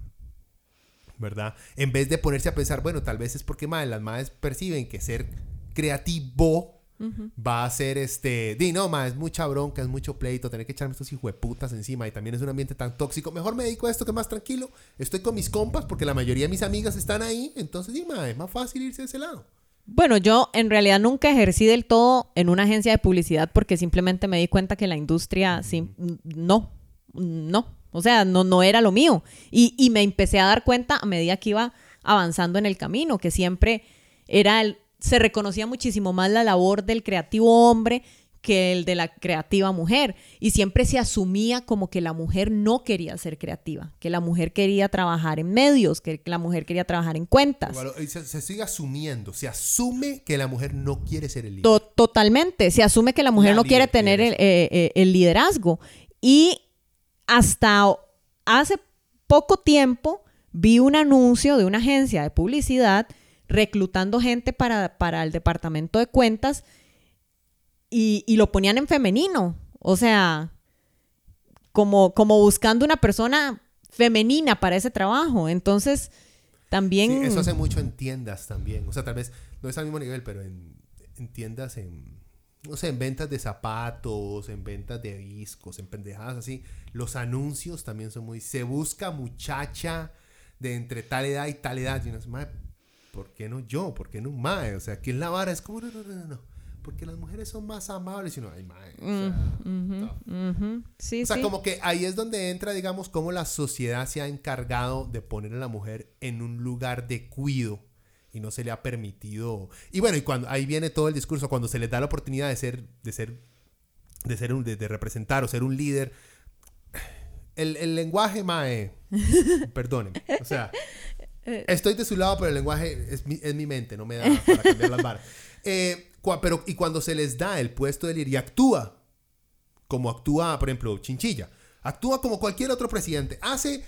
[SPEAKER 2] ¿Verdad? En vez de ponerse a pensar, bueno, tal vez es porque madre, las madres perciben que ser creativo Uh -huh. va a ser este. Di, no, ma, es mucha bronca, es mucho pleito, tener que echarme estos hijueputas encima y también es un ambiente tan tóxico. Mejor me dedico a esto que más tranquilo. Estoy con mis compas porque la mayoría de mis amigas están ahí. Entonces, di, ma, es más fácil irse de ese lado.
[SPEAKER 3] Bueno, yo en realidad nunca ejercí del todo en una agencia de publicidad porque simplemente me di cuenta que la industria, sí, no, no. O sea, no, no era lo mío. Y, y me empecé a dar cuenta a medida que iba avanzando en el camino, que siempre era el se reconocía muchísimo más la labor del creativo hombre que el de la creativa mujer. Y siempre se asumía como que la mujer no quería ser creativa, que la mujer quería trabajar en medios, que la mujer quería trabajar en cuentas.
[SPEAKER 2] Se, se, sigue asumiendo, se asume que la mujer no quiere ser el líder.
[SPEAKER 3] To totalmente, se asume que la mujer la no quiere tener el, eh, el liderazgo. Y hasta hace poco tiempo vi un anuncio de una agencia de publicidad reclutando gente para, para el departamento de cuentas y, y, lo ponían en femenino. O sea, como, como buscando una persona femenina para ese trabajo. Entonces, también...
[SPEAKER 2] Eso hace mucho en tiendas también. O sea, tal vez no es al mismo nivel, pero en, en tiendas, en, no sé, en ventas de zapatos, en ventas de discos, en pendejadas así. Los anuncios también son muy... Se busca muchacha de entre tal edad y tal edad. Y uno dice, ¿por qué no yo? ¿Por qué no un mae? O sea, aquí en la vara es como, no, no, no, no. Porque las mujeres son más amables y no, ay, mae. O sea,
[SPEAKER 3] uh -huh, uh -huh. Sí,
[SPEAKER 2] o sea
[SPEAKER 3] sí.
[SPEAKER 2] como que ahí es donde entra, digamos, cómo la sociedad se ha encargado de poner a la mujer en un lugar de cuido y no se le ha permitido. Y bueno, y cuando ahí viene todo el discurso, cuando se les da la oportunidad de ser, de ser, de ser un, de, de representar o ser un líder. El, el lenguaje, mae, perdónenme. O sea, Estoy de su lado, pero el lenguaje es mi, es mi mente, no me da para cambiar las barras. Eh, pero, y cuando se les da el puesto de líder y actúa, como actúa, por ejemplo, Chinchilla, actúa como cualquier otro presidente, hace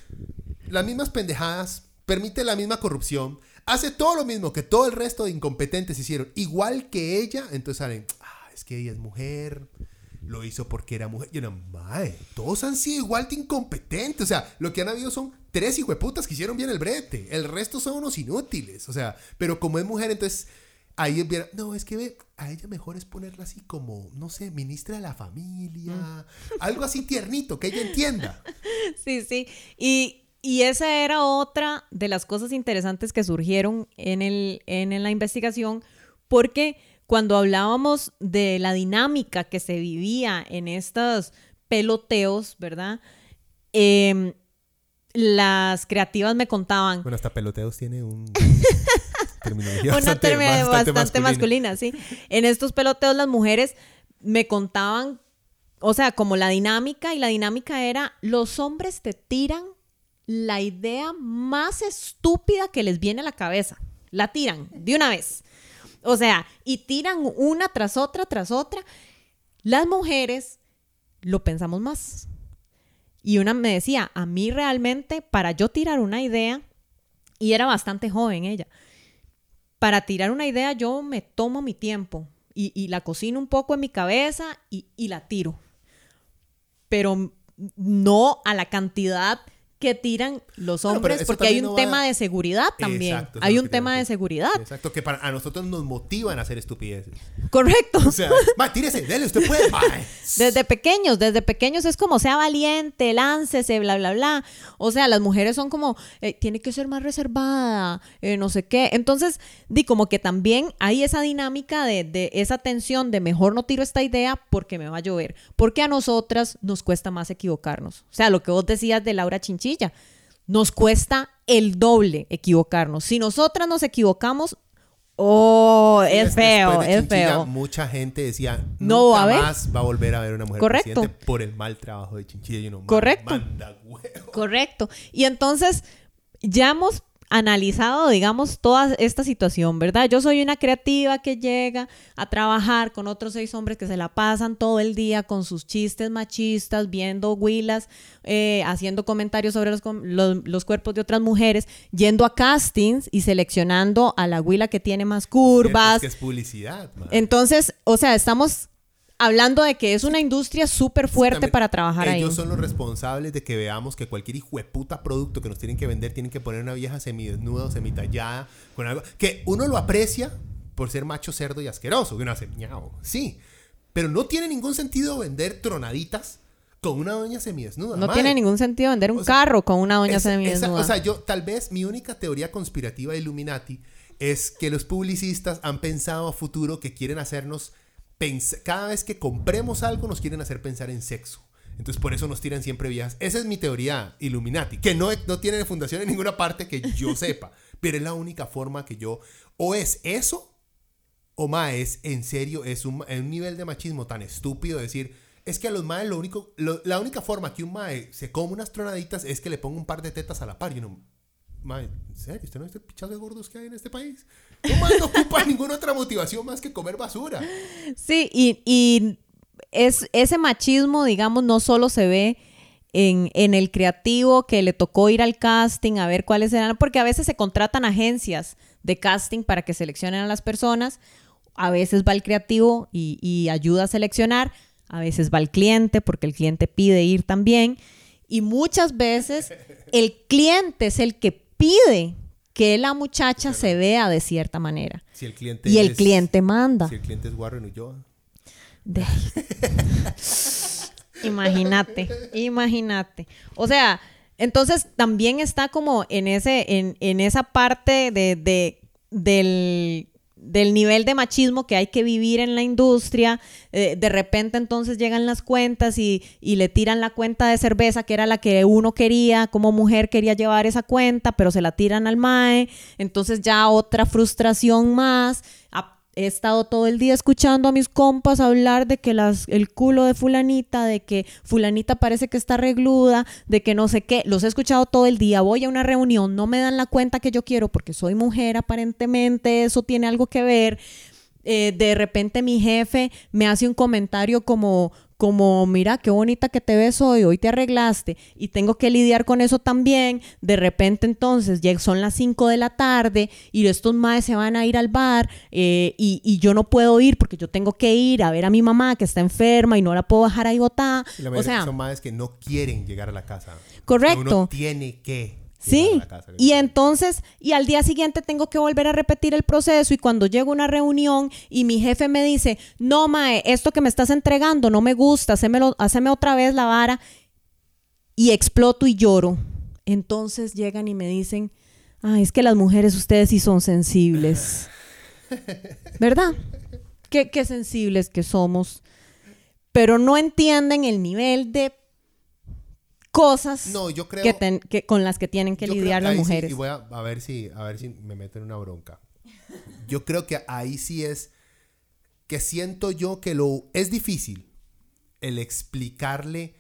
[SPEAKER 2] las mismas pendejadas, permite la misma corrupción, hace todo lo mismo que todo el resto de incompetentes hicieron, igual que ella, entonces salen, ah, es que ella es mujer, lo hizo porque era mujer. Yo no, mae, todos han sido igual de incompetentes. O sea, lo que han habido son tres hijueputas que hicieron bien el brete. El resto son unos inútiles. O sea, pero como es mujer, entonces ahí viera, no, es que ve, a ella mejor es ponerla así como, no sé, ministra de la familia,
[SPEAKER 3] Mm.
[SPEAKER 2] algo así tiernito, que ella entienda.
[SPEAKER 3] Sí, sí. Y, y esa era otra de las cosas interesantes que surgieron en, el, en, la investigación, porque cuando hablábamos de la dinámica que se vivía en estos peloteos, ¿verdad? Em, las creativas me contaban.
[SPEAKER 2] Bueno, hasta peloteos tiene un. terminología
[SPEAKER 3] Una
[SPEAKER 2] bastante,
[SPEAKER 3] terminología
[SPEAKER 2] bastante
[SPEAKER 3] bastante
[SPEAKER 2] masculina.
[SPEAKER 3] masculina, sí. En estos peloteos las mujeres me contaban, o sea, como la dinámica y la dinámica era, los hombres te tiran la idea más estúpida que les viene a la cabeza. La tiran de una vez. O sea, y tiran una tras otra, tras otra. Las mujeres lo pensamos más. Y una me decía, a mí realmente, para yo tirar una idea, y era bastante joven ella, para tirar una idea yo me tomo mi tiempo y, la cocino un poco en mi cabeza y, y, la tiro. Pero no a la cantidad que tiran los hombres, porque hay un
[SPEAKER 2] no
[SPEAKER 3] tema de seguridad también.
[SPEAKER 2] Exacto,
[SPEAKER 3] hay un tema de seguridad.
[SPEAKER 2] Exacto, que para, a nosotros nos motivan a hacer estupideces.
[SPEAKER 3] Correcto.
[SPEAKER 2] O sea, va, tírese, dele, usted puede.
[SPEAKER 3] Desde pequeños, desde pequeños es como sea valiente, láncese, bla, bla, bla. O sea, las mujeres son como, eh, tiene que ser más reservada, eh, no sé qué. Entonces, di como que también hay esa dinámica de, de esa tensión de mejor no tiro esta idea porque me va a llover. Porque a nosotras nos cuesta más equivocarnos. O sea, lo que vos decías de Laura Nos cuesta el doble equivocarnos. Si nosotras nos equivocamos, oh,
[SPEAKER 2] Sí,
[SPEAKER 3] es feo,
[SPEAKER 2] de
[SPEAKER 3] es feo.
[SPEAKER 2] Mucha gente decía,
[SPEAKER 3] No va a ver.
[SPEAKER 2] más va a volver a ver una mujer
[SPEAKER 3] Correcto.
[SPEAKER 2] presidente por el mal trabajo de Chinchilla. Y uno, "Man,
[SPEAKER 3] Correcto.
[SPEAKER 2] Manda huevo.
[SPEAKER 3] Correcto. Y entonces ya hemos analizado, digamos, toda esta situación, ¿verdad? Yo soy una creativa que llega a trabajar con otros seis hombres que se la pasan todo el día con sus chistes machistas, viendo huilas, eh, haciendo comentarios sobre los, com- los- los cuerpos de otras mujeres, yendo a castings y seleccionando a la huila que tiene más curvas.
[SPEAKER 2] Es que es publicidad, man.
[SPEAKER 3] Entonces, o sea, estamos hablando de que es una industria súper fuerte para trabajar ahí.
[SPEAKER 2] Ellos son los responsables de que veamos que cualquier hijo de puta producto que nos tienen que vender tienen que poner una vieja semidesnuda o semitallada con algo que uno lo aprecia por ser macho cerdo y asqueroso. Que uno hace ñao, sí. Pero no tiene ningún sentido vender tronaditas con una doña semidesnuda.
[SPEAKER 3] No tiene ningún sentido vender un
[SPEAKER 2] O sea,
[SPEAKER 3] carro con una doña
[SPEAKER 2] Es- esa-
[SPEAKER 3] semidesnuda.
[SPEAKER 2] O sea, yo tal vez mi única teoría conspirativa de Illuminati es que los publicistas han pensado a futuro que quieren hacernos cada vez que compremos algo nos quieren hacer pensar en sexo. Entonces por eso nos tiran siempre viejas. Esa es mi teoría Illuminati, que no, no tiene fundación en ninguna parte que yo sepa, pero es la única forma que yo o es eso o más es en serio es un, es un nivel de machismo tan estúpido decir es que a los maes lo único lo- la única forma que un mae se come unas tronaditas es que le ponga un par de tetas a la par y uno mae en serio usted no es el pichazo de gordos que hay en este país un mae no ocupa ninguna otra motivación más que comer basura.
[SPEAKER 3] Sí, y, y es, ese machismo, digamos, no solo se ve en, en el creativo que le tocó ir al casting a ver cuáles eran, porque a veces se contratan agencias de casting para que seleccionen a las personas, a veces va el creativo y, y ayuda a seleccionar, a veces va el cliente porque el cliente pide ir también, y muchas veces el cliente es el que pide que la muchacha se vea de cierta manera.
[SPEAKER 2] si el cliente
[SPEAKER 3] Y el
[SPEAKER 2] es-
[SPEAKER 3] cliente manda.
[SPEAKER 2] si el cliente es Warren Ulloa
[SPEAKER 3] De- imagínate, imagínate. O sea, entonces también está como en ese, en, en esa parte de, de- del, del nivel de machismo que hay que vivir en la industria. Eh, de repente entonces llegan las cuentas y, y le tiran la cuenta de cerveza, que era la que uno quería, como mujer quería llevar esa cuenta, pero se la tiran al MAE. Entonces ya otra frustración más. A- He estado todo el día escuchando a mis compas hablar de que las, el culo de fulanita, de que fulanita parece que está regluda, de que no sé qué. Los he escuchado todo el día. Voy a una reunión, no me dan la cuenta que yo quiero porque soy mujer aparentemente, eso tiene algo que ver. Eh, de repente mi jefe me hace un comentario como, como, mira, qué bonita que te ves hoy, hoy te arreglaste y tengo que lidiar con eso también, de repente entonces ya son las 5 de la tarde y estos madres se van a ir al bar eh, y, y, yo no puedo ir porque yo tengo que ir a ver a mi mamá que está enferma y no la puedo dejar ahí botada.
[SPEAKER 2] o sea, son madres que no quieren llegar a la casa.
[SPEAKER 3] Correcto.
[SPEAKER 2] Uno tiene que.
[SPEAKER 3] Sí, y entonces, y al día siguiente tengo que volver a repetir el proceso y cuando llego a una reunión y mi jefe me dice, no, Mae, esto que me estás entregando no me gusta, haceme otra vez la vara y exploto y lloro. Entonces llegan y me dicen, ay, es que las mujeres ustedes sí son sensibles. ¿Verdad? Qué, qué sensibles que somos. Pero no entienden el nivel de cosas
[SPEAKER 2] no, yo creo,
[SPEAKER 3] que, con las que tienen que lidiar las mujeres.
[SPEAKER 2] y voy a, ver si, a ver si me meto en una bronca. Yo creo que ahí sí es que siento yo que lo es difícil el explicarle,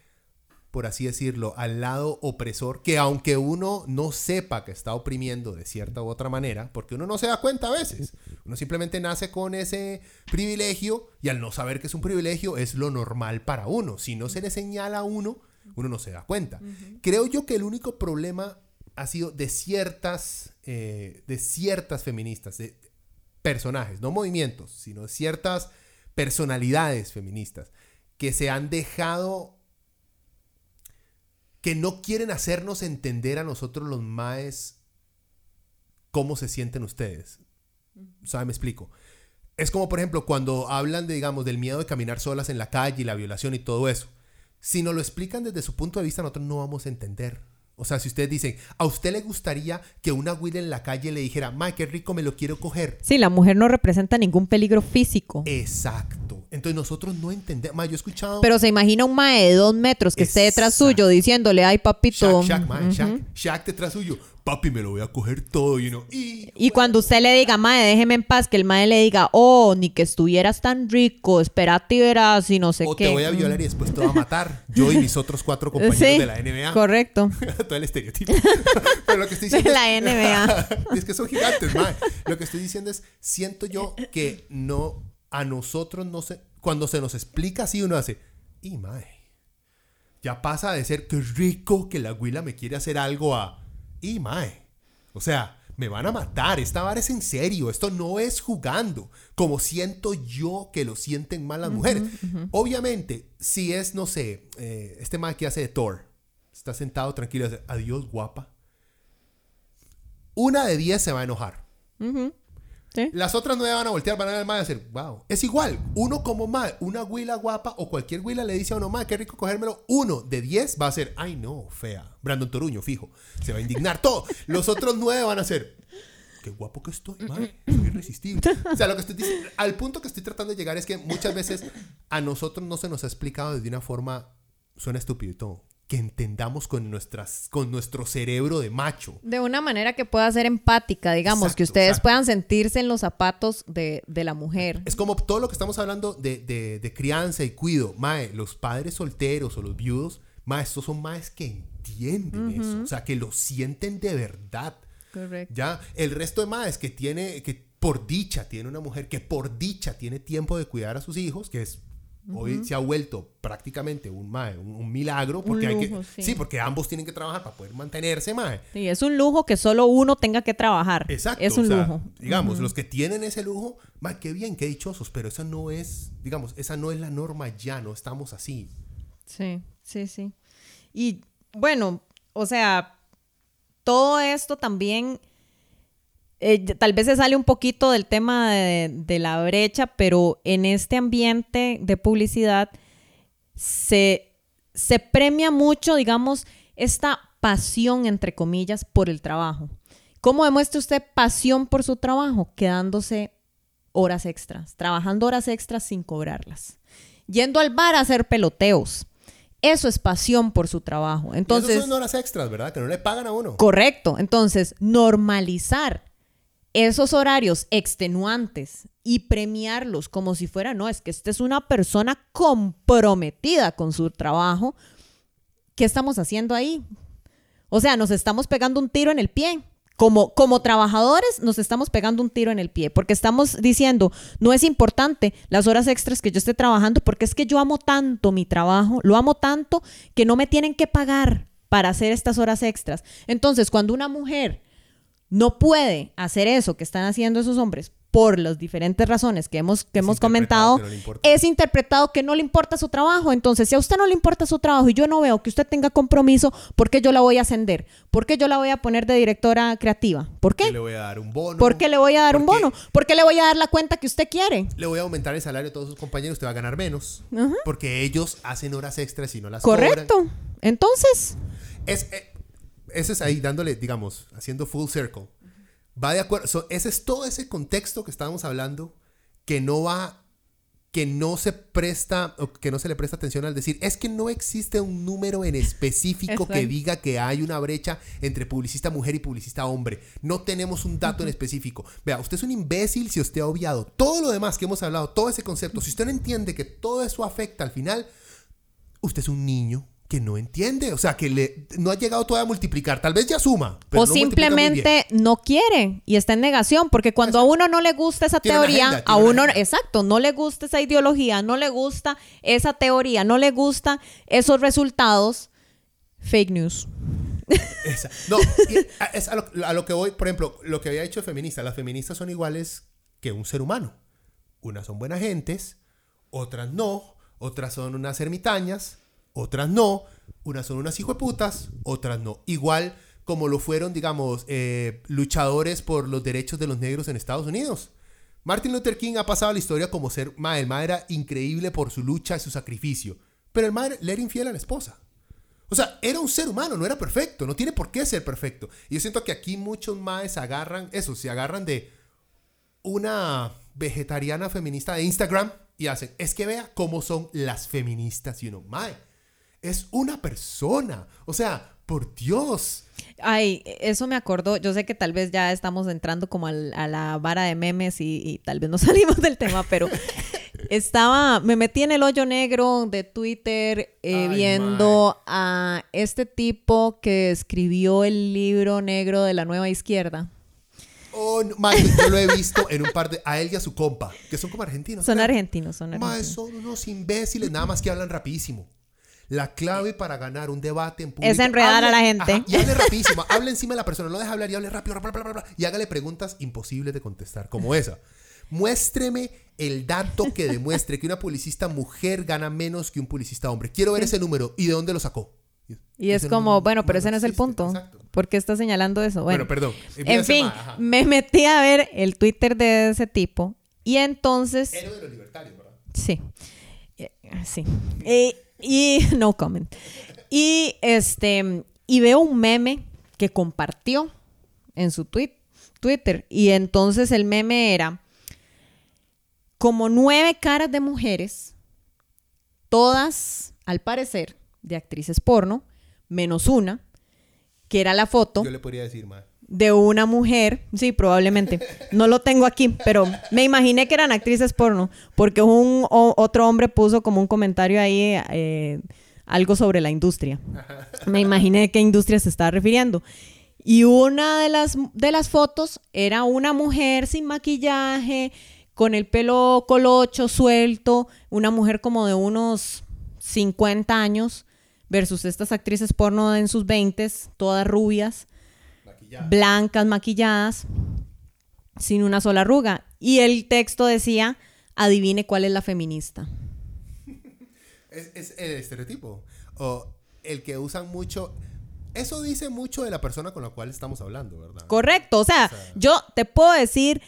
[SPEAKER 2] por así decirlo, al lado opresor, que aunque uno no sepa que está oprimiendo de cierta u otra manera, porque uno no se da cuenta a veces, uno simplemente nace con ese privilegio y al no saber que es un privilegio es lo normal para uno. Si no se le señala a uno, uno no se da cuenta. Creo yo que el único problema ha sido de ciertas, eh, de ciertas feministas, de personajes, no movimientos, sino ciertas personalidades feministas que se han dejado, que no quieren hacernos entender a nosotros los maes cómo se sienten ustedes. ¿Sabe? Me explico. Es como, por ejemplo, cuando hablan de, digamos, del miedo de caminar solas en la calle y la violación y todo eso si nos lo explican desde su punto de vista, nosotros no vamos a entender. O sea, si ustedes dicen, ¿a usted le gustaría que una Will en la calle le dijera, ma, qué rico, me lo quiero coger?
[SPEAKER 3] Sí, la mujer no representa ningún peligro físico.
[SPEAKER 2] Exacto. Entonces nosotros no entendemos. Ma, yo he escuchado.
[SPEAKER 3] Pero se imagina un mae de dos metros que esté detrás suyo diciéndole, ay, papito.
[SPEAKER 2] Shaq, Shaq, ma, Shaq, Shaq detrás suyo papi, me lo voy a coger todo, y
[SPEAKER 3] y, y cuando usted le diga, mae, déjeme en paz, que el mae le diga, oh, ni que estuvieras tan rico, espérate y verás, y no sé qué.
[SPEAKER 2] O te voy a violar y después te va a matar. Yo y mis otros cuatro compañeros de la NBA.
[SPEAKER 3] Correcto.
[SPEAKER 2] Todo el estereotipo. Pero lo que estoy diciendo.
[SPEAKER 3] De la NBA.
[SPEAKER 2] es que son gigantes, mae. Lo que estoy diciendo es, siento yo que no, a nosotros no se, cuando se nos explica así, uno hace, y mae. Ya pasa de ser que rico que la abuela me quiere hacer algo a y mae, o sea, me van a matar, esta vara es en serio, esto no es jugando, como siento yo que lo sienten mal las mujeres. Obviamente, si es, no sé, eh, este mae que hace de Thor, está sentado tranquilo, dice, adiós guapa. Una de diez se va a enojar. Las otras nueve van a voltear, van a ver al mae y decir, wow. Es igual, uno como mae, una huila guapa o cualquier huila le dice a uno, mae, qué rico cogérmelo. Uno de diez va a ser, ay no, fea. Brandon Toruño, fijo. Se va a indignar todo. Los otros nueve van a ser, qué guapo que estoy, mae. Soy irresistible. O sea, lo que estoy diciendo, al punto que estoy tratando de llegar es que muchas veces a nosotros no se nos ha explicado de una forma, suena estúpido y todo que entendamos con, nuestras, con nuestro cerebro de macho.
[SPEAKER 3] De una manera que pueda ser empática, digamos, que ustedes puedan sentirse en los zapatos de, la mujer.
[SPEAKER 2] Es como todo lo que estamos hablando de, de, crianza y cuido. Mae, los padres solteros o los viudos, mae, estos son maes que entienden eso, o sea, que lo sienten de verdad.
[SPEAKER 3] Correcto.
[SPEAKER 2] Ya, el resto de maes que tiene, que por dicha tiene una mujer que por dicha tiene tiempo de cuidar a sus hijos, que es Hoy se ha vuelto prácticamente un, un, milagro porque hay que sí. porque ambos tienen que trabajar para poder mantenerse, mae.
[SPEAKER 3] Sí, es un lujo que solo uno tenga que trabajar.
[SPEAKER 2] Exacto.
[SPEAKER 3] Es un lujo.
[SPEAKER 2] Digamos, los que tienen ese lujo, mae, qué bien, qué dichosos, pero esa no es, digamos, esa no es la norma ya, no estamos así.
[SPEAKER 3] Sí, sí, sí. Y bueno, o sea, todo esto también eh, tal vez se sale un poquito del tema de, la brecha, pero en este ambiente de publicidad se, se premia mucho, digamos, esta pasión, entre comillas, por el trabajo. ¿Cómo demuestra usted pasión por su trabajo? Quedándose horas extras, trabajando horas extras sin cobrarlas, yendo al bar a hacer peloteos. Eso es pasión por su trabajo. Entonces,
[SPEAKER 2] son horas extras, ¿verdad? Que no le pagan a uno.
[SPEAKER 3] Correcto. Entonces, normalizar esos horarios extenuantes y premiarlos como si fuera, no, es que esta es una persona comprometida con su trabajo, ¿qué estamos haciendo ahí? O sea, nos estamos pegando un tiro en el pie como, como trabajadores nos estamos pegando un tiro en el pie, porque estamos diciendo, no es importante las horas extras que yo esté trabajando, porque es que yo amo tanto mi trabajo, lo amo tanto que no me tienen que pagar para hacer estas horas extras. Entonces, cuando una mujer no puede hacer eso que están haciendo esos hombres por las diferentes razones que hemos, que hemos comentado, es interpretado que no le importa su trabajo. Entonces, si a usted no le importa su trabajo y yo no veo que usted tenga compromiso, ¿por qué yo la voy a ascender? ¿Por qué yo la voy a poner de directora creativa? ¿Por qué?
[SPEAKER 2] le voy a dar un bono.
[SPEAKER 3] ¿Por qué le voy a dar un bono? ¿Por qué le voy a dar la cuenta que usted quiere?
[SPEAKER 2] Le voy a aumentar el salario a todos sus compañeros, usted va a ganar menos. Porque ellos hacen horas extras y no las
[SPEAKER 3] Correcto. Entonces...
[SPEAKER 2] Es, eh, eso es ahí dándole, digamos, haciendo full circle va de acuerdo. ese es todo ese contexto que estábamos hablando que no va que no se presta o que no se le presta atención al decir es que no existe un número en específico que diga que hay una brecha entre publicista mujer y publicista hombre. No tenemos un dato en específico. Vea, usted es un imbécil si usted ha obviado todo lo demás que hemos hablado, todo ese concepto. Si usted no entiende que todo eso afecta al final, usted es un niño que no entiende, o sea, que le, no ha llegado todavía a multiplicar, tal vez ya suma.
[SPEAKER 3] o simplemente no quiere y está en negación, porque cuando a uno no le gusta esa teoría, a uno, exacto, no le gusta esa ideología, no le gusta esa teoría, no le gusta esos resultados, fake news.
[SPEAKER 2] No, es a lo, a lo que voy, por ejemplo, lo que había el feminista, las feministas son iguales que un ser humano. Unas son buenas gentes, otras no, otras son unas ermitañas, otras no, unas son unas hijueputas, otras no. Igual como lo fueron, digamos, eh, luchadores por los derechos de los negros en Estados Unidos. Martin Luther King ha pasado la historia como ser, ma, el ma era increíble por su lucha y su sacrificio, pero el ma le era infiel a la esposa. O sea, era un ser humano, no era perfecto, no tiene por qué ser perfecto. Y yo siento que aquí muchos maes agarran eso, se agarran de una vegetariana feminista de Instagram y hacen, es que vea cómo son las feministas y uno, mae, es una persona. O sea, por Dios.
[SPEAKER 3] Ay, eso me acordó. Yo sé que tal vez ya estamos entrando como a la vara de memes y, tal vez no salimos del tema, pero estaba, me metí en el hoyo negro de Twitter eh, viendo a este tipo que escribió el libro negro de la nueva izquierda.
[SPEAKER 2] Oh, yo lo he visto en un par de. A él y a su compa, que son como argentinos.
[SPEAKER 3] Son argentinos, son argentinos.
[SPEAKER 2] son unos imbéciles, nada más que hablan rapidísimo. La clave para ganar un debate en público.
[SPEAKER 3] Es enredar a la gente.
[SPEAKER 2] y hable rapidísimo. hable encima de la persona. No deja hablar y hable rápido. y hágale preguntas imposibles de contestar, como esa. Muéstreme el dato que demuestre que una publicista mujer gana menos que un publicista hombre. Quiero ver ese número. ¿Y de dónde lo sacó?
[SPEAKER 3] Y es como, bueno, pero ese no es el punto. ¿Por qué está señalando eso? Bueno,
[SPEAKER 2] perdón.
[SPEAKER 3] En fin, me metí a ver el Twitter de ese tipo. Y entonces.
[SPEAKER 2] Héroe de los libertarios, ¿verdad?
[SPEAKER 3] Sí. Eh, sí. Eh, y no comment. Y este y veo un meme que compartió en su tweet, Twitter y entonces el meme era como nueve caras de mujeres, todas al parecer de actrices porno, menos una, que era la foto.
[SPEAKER 2] Yo le podría decir más
[SPEAKER 3] de una mujer, sí, probablemente, no lo tengo aquí, pero me imaginé que eran actrices porno, porque un otro hombre puso como un comentario ahí eh, algo sobre la industria. Me imaginé qué industria se estaba refiriendo. Y una de las, de las fotos era una mujer sin maquillaje, con el pelo colocho, suelto, una mujer como de unos 50 años, versus estas actrices porno en sus 20, todas rubias blancas, maquilladas, sin una sola arruga. Y el texto decía, adivine cuál es la feminista.
[SPEAKER 2] es, el estereotipo. O el que usan mucho... Eso dice mucho de la persona con la cual estamos hablando, ¿verdad?
[SPEAKER 3] Correcto. O sea, yo te puedo decir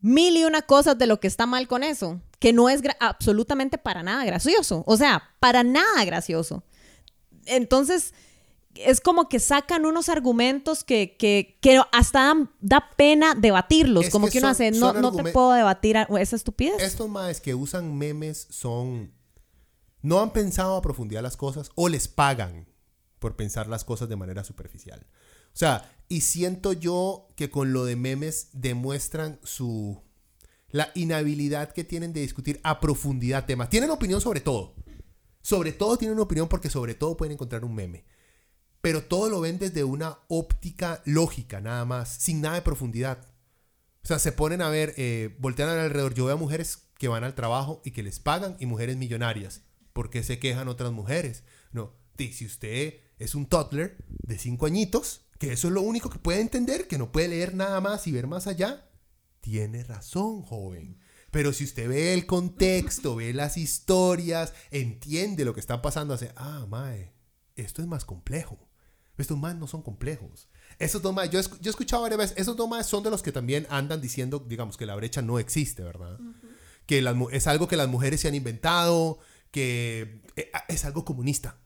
[SPEAKER 3] mil y una cosas de lo que está mal con eso, que no es absolutamente para nada gracioso. O sea, para nada gracioso. Entonces, es como que sacan unos argumentos que, que, hasta da, pena debatirlos. como que, uno hace, no, no te puedo debatir esa estupidez.
[SPEAKER 2] Estos más que usan memes son. No han pensado a profundidad las cosas o les pagan por pensar las cosas de manera superficial. O sea, y siento yo que con lo de memes demuestran su. la inhabilidad que tienen de discutir a profundidad temas. Tienen opinión sobre todo. Sobre todo tienen opinión porque sobre todo pueden encontrar un meme pero todo lo ven desde una óptica lógica, nada más, sin nada de profundidad. O sea, se ponen a ver, eh, voltean alrededor. Yo veo a mujeres que van al trabajo y que les pagan y mujeres millonarias. ¿Por qué se quejan otras mujeres? No, si usted es un toddler de cinco añitos, que eso es lo único que puede entender, que no puede leer nada más y ver más allá, tiene razón, joven. Pero si usted ve el contexto, ve las historias, entiende lo que está pasando, hace, ah, mae, esto es más complejo. Estos más no son complejos. Esos dos más, yo, yo he escuchado varias veces, esos dos más son de los que también andan diciendo, digamos, que la brecha no existe, ¿verdad? Que es algo que las mujeres se han inventado, que eh, es algo comunista.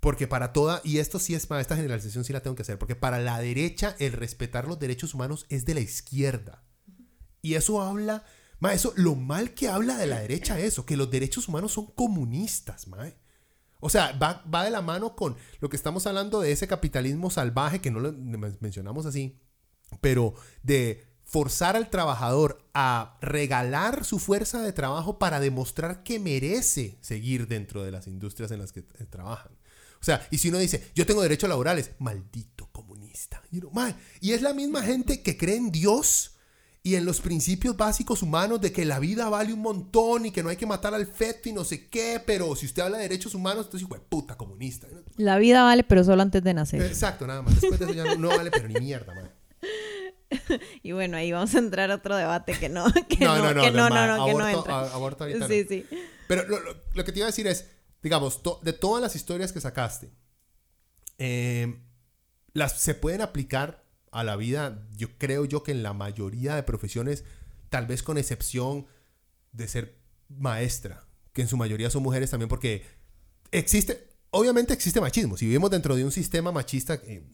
[SPEAKER 2] Porque para toda, y esto sí es para esta generalización, sí la tengo que hacer, porque para la derecha el respetar los derechos humanos es de la izquierda. Y eso habla, ma, eso, lo mal que habla de la derecha eso, que los derechos humanos son comunistas, mae. O sea, va, va de la mano con lo que estamos hablando de ese capitalismo salvaje, que no lo mencionamos así, pero de forzar al trabajador a regalar su fuerza de trabajo para demostrar que merece seguir dentro de las industrias en las que eh, trabajan. O sea, y si uno dice, yo tengo derechos laborales, maldito comunista. y es la misma gente que cree en Dios y en los principios básicos humanos de que la vida vale un montón y que no hay que matar al feto y no sé qué, pero si usted habla de derechos humanos, entonces hijo de puta comunista.
[SPEAKER 3] La vida vale, pero solo antes de nacer.
[SPEAKER 2] Exacto, nada más. Después de eso ya no, vale, pero ni mierda, man.
[SPEAKER 3] Y bueno, ahí vamos a entrar a otro debate que no, que no, no, no, que no, no, no, que no entra.
[SPEAKER 2] aborto ahorita sí, sí. Pero lo, lo, que te iba a decir es, digamos, de todas las historias que sacaste, eh, las se pueden aplicar a la vida, yo creo yo que en la mayoría de profesiones, tal vez con excepción de ser maestra, que en su mayoría son mujeres también, porque existe, obviamente existe machismo. Si vivimos dentro de un sistema machista que,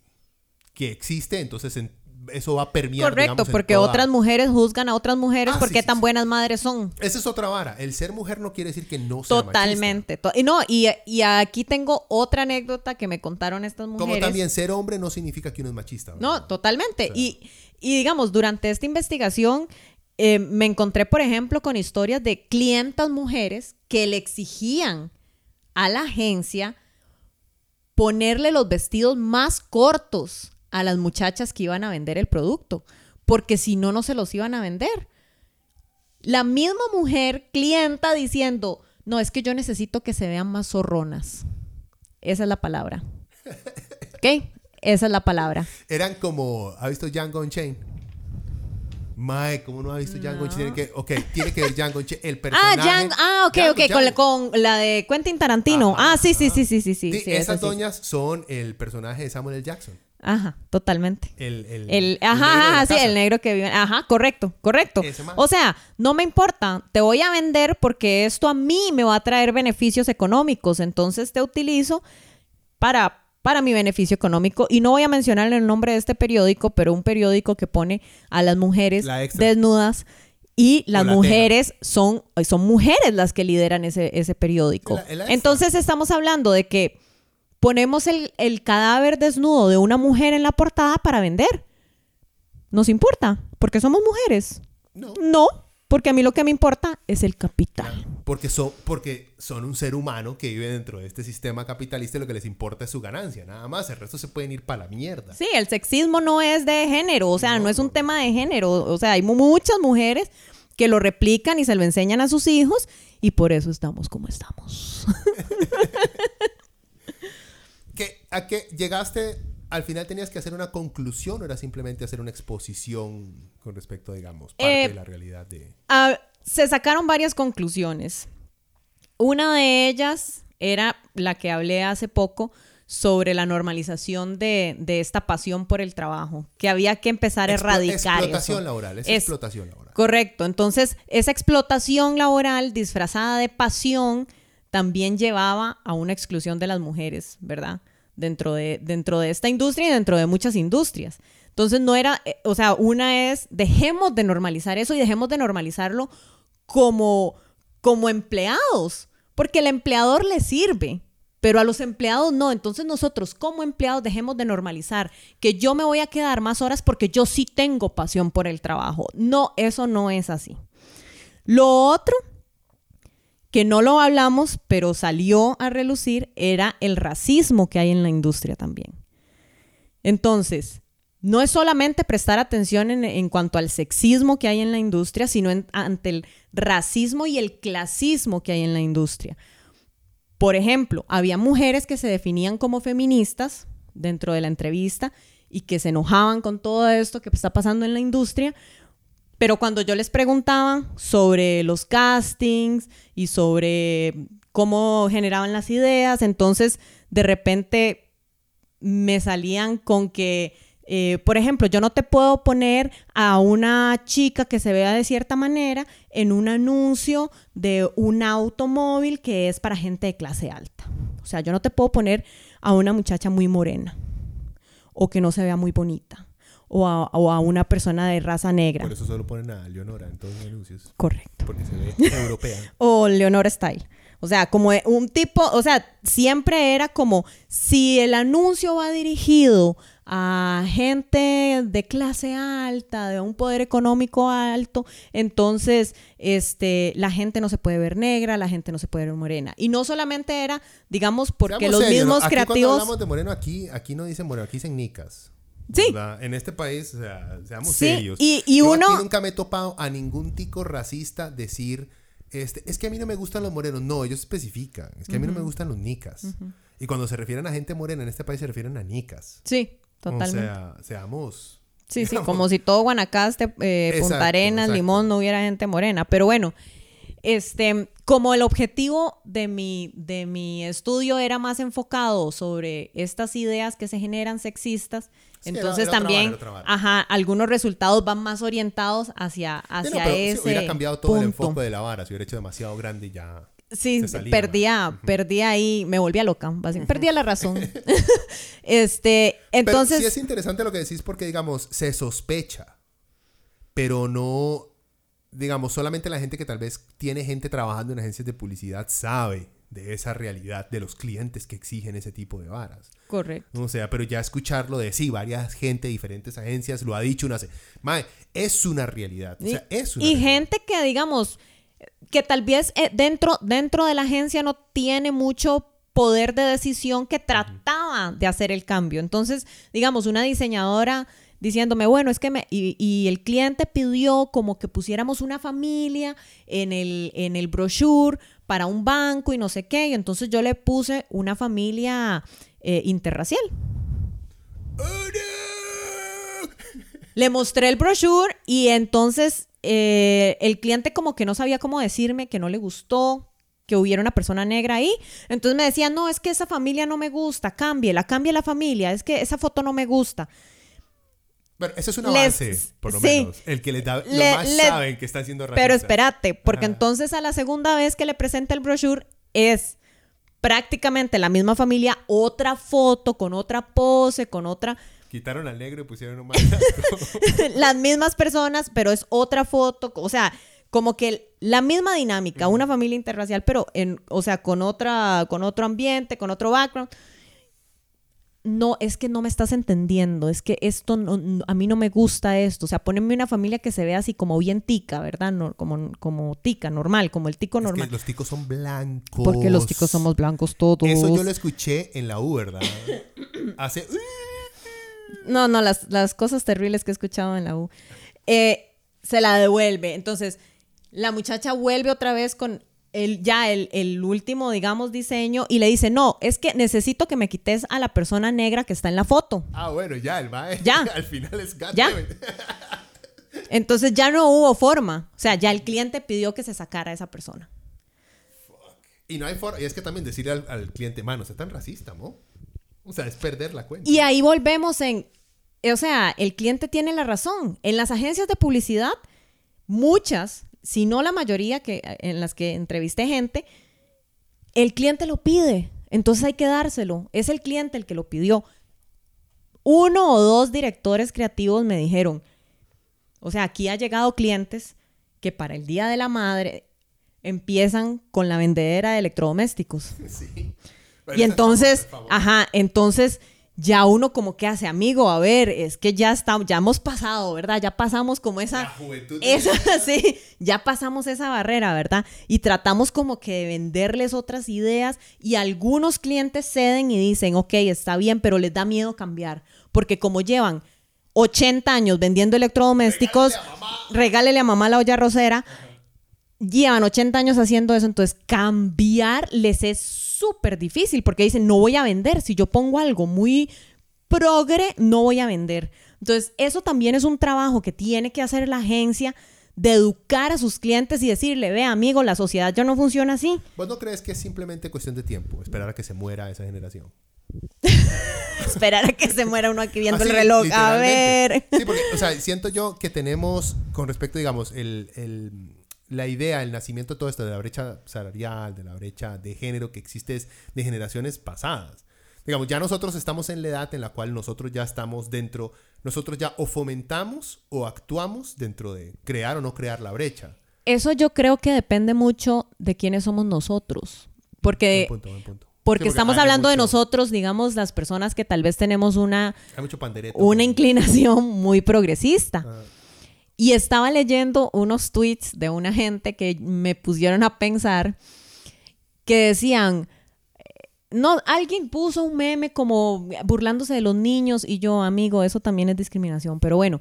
[SPEAKER 2] que existe, entonces en, eso va a permear.
[SPEAKER 3] Correcto, porque otras mujeres juzgan a otras mujeres ah, porque tan buenas madres son.
[SPEAKER 2] Esa es otra vara. El ser mujer no quiere decir que no
[SPEAKER 3] sea Totalmente. y no, y, y, aquí tengo otra anécdota que me contaron estas mujeres.
[SPEAKER 2] Como también ser hombre no significa que uno es machista.
[SPEAKER 3] No, totalmente. y, y digamos, durante esta investigación eh, me encontré, por ejemplo, con historias de clientas mujeres que le exigían a la agencia ponerle los vestidos más cortos a las muchachas que iban a vender el producto, porque si no, no se los iban a vender. La misma mujer clienta diciendo, no, es que yo necesito que se vean más zorronas. Esa es la palabra. ¿Ok? Esa es la palabra.
[SPEAKER 2] Eran como, ¿ha visto Django Unchained? Mae, ¿cómo no ha visto Django Unchained? Tiene que, ok, tiene que ver Django. El ah, personaje.
[SPEAKER 3] Ah, ok, ok, Con, la de Quentin Tarantino. ah, sí, sí, sí, sí, sí, sí.
[SPEAKER 2] esas doñas son el personaje de Samuel L. Jackson.
[SPEAKER 3] Ajá, totalmente.
[SPEAKER 2] El, el,
[SPEAKER 3] ajá, ajá, sí, el negro que vive. Ajá, correcto, correcto. O sea, no me importa, te voy a vender porque esto a mí me va a traer beneficios económicos, entonces te utilizo para, para mi beneficio económico. Y no voy a mencionar el nombre de este periódico, pero un periódico que pone a las mujeres desnudas. Y las mujeres son, son mujeres las que lideran ese, ese periódico. Entonces estamos hablando de que ponemos el, cadáver desnudo de una mujer en la portada para vender. ¿Nos importa? Porque somos mujeres. No. No, porque a mí lo que me importa es el capital.
[SPEAKER 2] Porque son, porque son un ser humano que vive dentro de este sistema capitalista y lo que les importa es su ganancia, nada más. El resto se pueden ir para la mierda.
[SPEAKER 3] Sí, el sexismo no es de género, o sea, no, es un tema de género. O sea, hay muchas mujeres que lo replican y se lo enseñan a sus hijos y por eso estamos como estamos.
[SPEAKER 2] ¿A qué llegaste? Al final tenías que hacer una conclusión o era simplemente hacer una exposición con respecto, digamos, parte eh, de la realidad de.
[SPEAKER 3] se sacaron varias conclusiones. Una de ellas era la que hablé hace poco sobre la normalización de, esta pasión por el trabajo, que había que empezar a erradicar.
[SPEAKER 2] Explotación laboral, es, explotación laboral.
[SPEAKER 3] Correcto, entonces esa explotación laboral disfrazada de pasión también llevaba a una exclusión de las mujeres, ¿verdad? Dentro de, dentro de esta industria y dentro de muchas industrias. Entonces no era, eh, o sea, una es, dejemos de normalizar eso y dejemos de normalizarlo como, como empleados, porque el empleador le sirve, pero a los empleados no. Entonces nosotros como empleados dejemos de normalizar que yo me voy a quedar más horas porque yo sí tengo pasión por el trabajo. No, eso no es así. Lo otro que no lo hablamos, pero salió a relucir, era el racismo que hay en la industria también. Entonces, no es solamente prestar atención en, cuanto al sexismo que hay en la industria, sino ante el racismo y el clasismo que hay en la industria. Por ejemplo, había mujeres que se definían como feministas dentro de la entrevista y que se enojaban con todo esto que está pasando en la industria, pero cuando yo les preguntaba sobre los castings y sobre cómo generaban las ideas, entonces de repente me salían con que eh, por ejemplo, yo no te puedo poner a una chica que se vea de cierta manera en un anuncio de un automóvil que es para gente de clase alta. O sea, yo no te puedo poner a una muchacha muy morena o que no se vea muy bonita. O a, una persona de raza negra.
[SPEAKER 2] Por eso solo ponen a Leonora en todos los anuncios.
[SPEAKER 3] Correcto.
[SPEAKER 2] Porque se ve europea.
[SPEAKER 3] o Leonora Style. O sea, como un tipo, o sea, siempre era como si el anuncio va dirigido a gente de clase alta, de un poder económico alto, entonces este, la gente no se puede ver negra, la gente no se puede ver morena. Y no solamente era, digamos, porque los mismos
[SPEAKER 2] aquí
[SPEAKER 3] creativos...
[SPEAKER 2] Cuando hablamos de moreno aquí, aquí no dicen moreno, aquí dicen nicas.
[SPEAKER 3] Sí.
[SPEAKER 2] En este país, o sea, seamos serios.
[SPEAKER 3] Y, y uno...
[SPEAKER 2] Aquí nunca me he topado a ningún tico racista decir, este, es que a mí no me gustan los morenos. No, ellos especifican, es que a mí no me gustan los nicas. Y cuando se refieren a gente morena en este país se refieren a nicas.
[SPEAKER 3] Sí. Totalmente.
[SPEAKER 2] O sea, seamos.
[SPEAKER 3] Sí, sí, como si todo Guanacaste, eh, Punta Arenas, Limón, no hubiera gente morena. Pero bueno, este, como el objetivo de mi, de mi estudio era más enfocado sobre estas ideas que se generan sexistas, entonces también, ajá, algunos resultados van más orientados hacia, hacia ese.
[SPEAKER 2] hubiera cambiado todo el enfoque de la vara, si hubiera hecho demasiado grande y ya.
[SPEAKER 3] Sí, perdía, perdía ahí, me volvía loca, perdía la razón. este, entonces...
[SPEAKER 2] sí es interesante lo que decís porque, digamos, se sospecha, pero no, digamos, solamente la gente que tal vez tiene gente trabajando en agencias de publicidad sabe de esa realidad de los clientes que exigen ese tipo de varas.
[SPEAKER 3] Correcto.
[SPEAKER 2] O sea, pero ya escucharlo de sí, varias gente, diferentes agencias, lo ha dicho una... Mae, es una realidad. O sea, es una
[SPEAKER 3] y gente que, digamos que tal vez eh, dentro, dentro de la agencia no tiene mucho poder de decisión que trataba de hacer el cambio. Entonces, digamos, una diseñadora diciéndome, bueno, es que me... Y, el cliente pidió como que pusiéramos una familia en el, en el brochure para un banco y no sé qué. Y entonces yo le puse una familia eh, interracial. ¡Oh, le mostré el brochure y entonces eh, el cliente como que no sabía cómo decirme que no le gustó, que hubiera una persona negra ahí. Entonces me decía, no, es que esa familia no me gusta, cámbiela, cambie la familia, es que esa foto no me gusta.
[SPEAKER 2] Pero eso es una base, por lo menos. El que le da, lo más saben que está haciendo
[SPEAKER 3] Pero espérate, porque entonces a la segunda vez que le presenta el brochure es prácticamente la misma familia, otra foto con otra pose, con otra
[SPEAKER 2] Quitaron al negro y pusieron un
[SPEAKER 3] Las mismas personas, pero es otra foto. O sea, como que la misma dinámica, una familia interracial, pero en, o sea, con otra, con otro ambiente, con otro background. No, es que no me estás entendiendo, es que esto no, a mí no me gusta esto. O sea, ponenme una familia que se vea así como bien tica, ¿verdad? No, como, como tica, normal, como el tico normal. Es
[SPEAKER 2] que los ticos son blancos.
[SPEAKER 3] Porque los ticos somos blancos todos.
[SPEAKER 2] Eso yo lo escuché en la U, ¿verdad? Hace
[SPEAKER 3] no, no, las, cosas terribles que he escuchado en la U. Eh, se la devuelve. Entonces, la muchacha vuelve otra vez con el, ya el, último, digamos, diseño y le dice, no, es que necesito que me quites a la persona negra que está en la foto.
[SPEAKER 2] Ah, bueno, ya, el mae.
[SPEAKER 3] Ya.
[SPEAKER 2] Al final es gato.
[SPEAKER 3] Ya. Entonces ya no hubo forma. O sea, ya el cliente pidió que se sacara a esa persona.
[SPEAKER 2] Y no hay forma. Y es que también decirle al, al cliente, mano, se tan racista, ¿no? O sea, es perder la cuenta.
[SPEAKER 3] Y ahí volvemos en, o sea, el cliente tiene la razón. En las agencias de publicidad, muchas, si no la mayoría que, en las que entrevisté gente, el cliente lo pide. Entonces hay que dárselo. Es el cliente el que lo pidió. Uno o dos directores creativos me dijeron, o sea, aquí ha llegado clientes que para el Día de la Madre empiezan con la vendedera de electrodomésticos. Sí. Y entonces, ajá, entonces ya uno como que hace, amigo, a ver, es que ya estamos, ya hemos pasado, ¿verdad? Ya pasamos como esa...
[SPEAKER 2] La juventud.
[SPEAKER 3] Esa, sí, ya pasamos esa barrera, ¿verdad? Y tratamos como que de venderles otras ideas y algunos clientes ceden y dicen, ok, está bien, pero les da miedo cambiar, porque como llevan 80 años vendiendo electrodomésticos, regálele a mamá la olla rosera, llevan 80 años haciendo eso, entonces cambiar les es súper difícil porque dicen, no voy a vender, si yo pongo algo muy progre, no voy a vender. Entonces, eso también es un trabajo que tiene que hacer la agencia de educar a sus clientes y decirle, ve amigo, la sociedad ya no funciona así.
[SPEAKER 2] ¿Vos no crees que es simplemente cuestión de tiempo esperar a que se muera esa generación?
[SPEAKER 3] Esperar a que se muera uno aquí viendo
[SPEAKER 2] Así,
[SPEAKER 3] el reloj. A ver.
[SPEAKER 2] Sí, porque, o sea, siento yo que tenemos, con respecto, digamos, el, el- la idea, el nacimiento de todo esto de la brecha salarial, de la brecha de género que existe es de generaciones pasadas. Digamos, ya nosotros estamos en la edad en la cual nosotros ya estamos dentro, nosotros ya o fomentamos o actuamos dentro de crear o no crear la brecha.
[SPEAKER 3] Eso yo creo que depende mucho de quiénes somos nosotros. Porque,
[SPEAKER 2] Buen punto, buen punto.
[SPEAKER 3] Porque
[SPEAKER 2] Sí,
[SPEAKER 3] estamos hablando de nosotros, digamos, las personas que tal vez tenemos una, una inclinación muy progresista.
[SPEAKER 2] Ah.
[SPEAKER 3] Y estaba leyendo unos tweets de una gente que me pusieron a pensar que decían, eh, no, alguien puso un meme como burlándose de los niños y yo, amigo, eso también es discriminación, pero bueno,